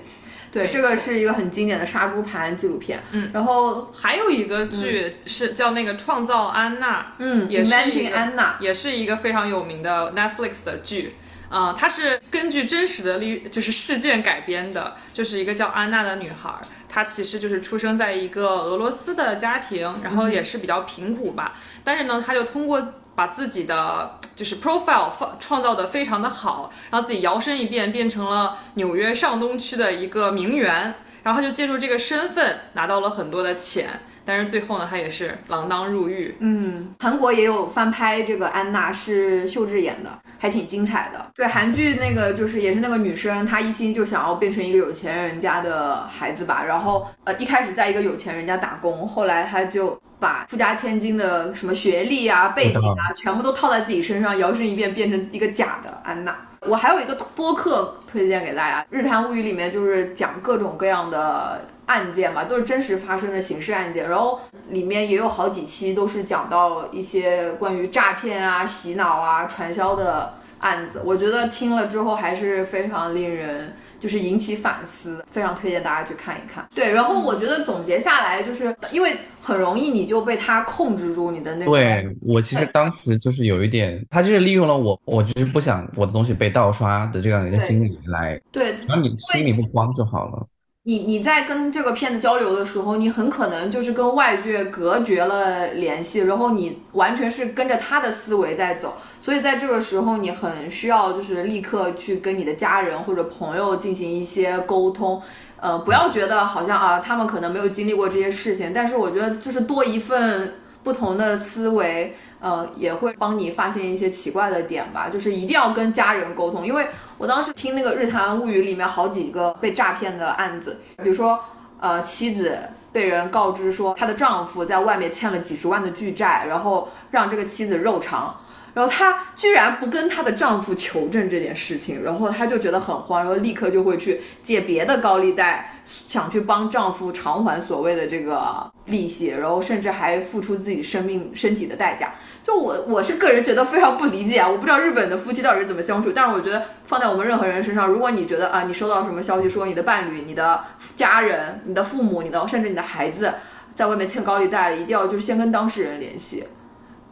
S2: 对，这个是一个很经典的杀猪盘纪录片。
S1: 嗯，
S2: 然后
S1: 还有一个剧是叫那个《创造安娜》，
S2: 嗯
S1: 也是一
S2: ，Inventing
S1: 个
S2: Anna，
S1: 也是一个非常有名的 Netflix 的剧。嗯、它是根据真实的历就是事件改编的，就是一个叫安娜的女孩，她其实就是出生在一个俄罗斯的家庭，然后也是比较贫苦吧，但是呢，她就通过把自己的就是 profile 放创造的非常的好，然后自己摇身一变变成了纽约上东区的一个名媛，然后就借助这个身份拿到了很多的钱，但是最后呢，他也是锒铛入狱。
S2: 嗯，韩国也有翻拍这个安娜，是秀智演的，还挺精彩的。对，韩剧那个就是也是那个女生，她一心就想要变成一个有钱人家的孩子吧，然后呃一开始在一个有钱人家打工，后来她就。把富家千金的什么学历啊、背景啊，全部都套在自己身上，摇身一变变成一个假的安娜。我还有一个播客推荐给大家，《日谈物语》里面就是讲各种各样的案件嘛，都是真实发生的刑事案件，然后里面也有好几期都是讲到一些关于诈骗啊、洗脑啊、传销的案子。我觉得听了之后还是非常令人就是引起反思，非常推荐大家去看一看。对，然后我觉得总结下来，就是因为很容易你就被他控制住你的那个
S3: 对我其实当时就是有一点，他就是利用了我，我就是不想我的东西被盗刷的这样一个心理来，
S2: 对
S3: 只要你心里不慌就好了。
S2: 你你在跟这个骗子交流的时候，你很可能就是跟外界隔绝了联系，然后你完全是跟着他的思维在走，所以在这个时候你很需要就是立刻去跟你的家人或者朋友进行一些沟通，呃，不要觉得好像啊他们可能没有经历过这些事情，但是我觉得就是多一份不同的思维，呃，也会帮你发现一些奇怪的点吧。就是一定要跟家人沟通，因为我当时听那个《日谈物语》里面好几个被诈骗的案子，比如说，呃，妻子被人告知说她的丈夫在外面欠了几十万的巨债，然后让这个妻子肉偿。然后她居然不跟她的丈夫求证这件事情，然后她就觉得很慌，然后立刻就会去借别的高利贷，想去帮丈夫偿还所谓的这个利息，然后甚至还付出自己生命、身体的代价。就我我是个人觉得非常不理解啊，我不知道日本的夫妻到底是怎么相处，但是我觉得放在我们任何人身上，如果你觉得啊，你收到什么消息说你的伴侣、你的家人、你的父母、你的甚至你的孩子在外面欠高利贷了，一定要就是先跟当事人联系。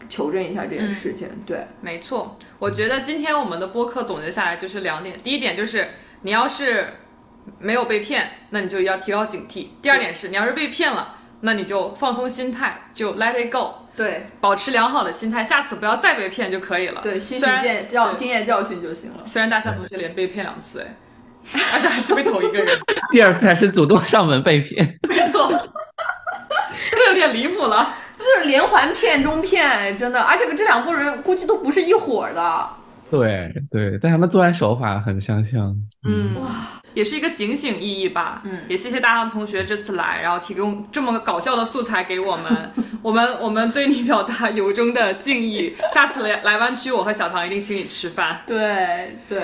S2: 求证一下这件事情。对，
S1: 没错，我觉得今天我们的播客总结下来就是两点，第一点就是你要是没有被骗，那你就要提高警惕；第二点是你要是被骗了，那你就放松心态，就 let it go，
S2: 对，
S1: 保持良好的心态，下次不要再被骗就可以了。
S2: 对，吸取教经验教训就行了。
S1: 虽然大象同学连被骗两次，哎，而且还是被同一个人，
S3: 第二次还是主动上门被骗。
S1: 没错，这有点离谱了。
S2: 这是连环骗中骗，真的，而且这两拨人估计都不是一伙的。
S3: 对对，但他们作案手法很相像。
S1: 嗯，哇也是一个警醒意义吧。
S2: 嗯
S1: 也谢谢大象同学这次来，然后提供这么个搞笑的素材给我们，我们我们对你表达由衷的敬意。下次来来湾区，我和小唐一定请你吃饭。
S2: 对对，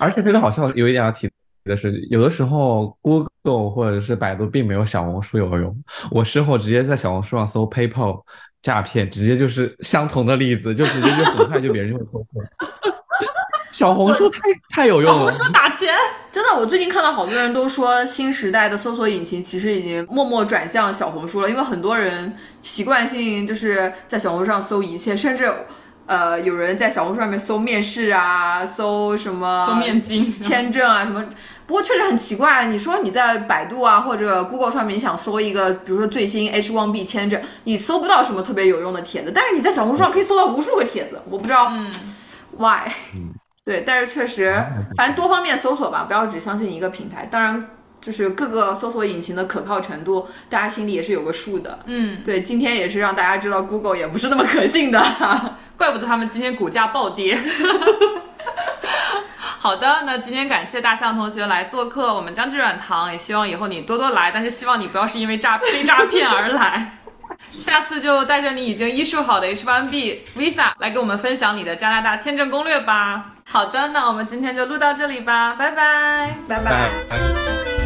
S3: 而且特别好笑，有一点要提的是，有的时候 Google 或者是百度并没有小红书有用。我事后直接在小红书上搜 PayPal 诈骗，直接就是相同的例子，就直接就很快就别人就会搜索。小红书太太有用了
S1: 小红，书打钱，
S2: 真的，我最近看到好多人都说，新时代的搜索引擎其实已经默默转向小红书了，因为很多人习惯性就是在小红书上搜一切，甚至。呃，有人在小红书上面搜面试啊，搜什么
S1: 搜面经
S2: 签证啊什么。不过确实很奇怪，你说你在百度啊或者 Google 上面，你想搜一个，比如说最新 H1B 签证，你搜不到什么特别有用的帖子，但是你在小红书上可以搜到无数个帖子，我不知道、
S1: 嗯
S2: why。对，但是确实，反正多方面搜索吧，不要只相信一个平台。当然，就是各个搜索引擎的可靠程度，大家心里也是有个数的。
S1: 嗯，
S2: 对，今天也是让大家知道 Google 也不是那么可信的。
S1: 怪不得他们今天股价暴跌。好的，那今天感谢大象同学来做客我们江之软糖，也希望以后你多多来，但是希望你不要是因为诈被诈骗而来。下次就带着你已经医术好的 H1B Visa 来给我们分享你的加拿大签证攻略吧。好的，那我们今天就录到这里吧，拜。
S2: 拜
S3: 拜拜。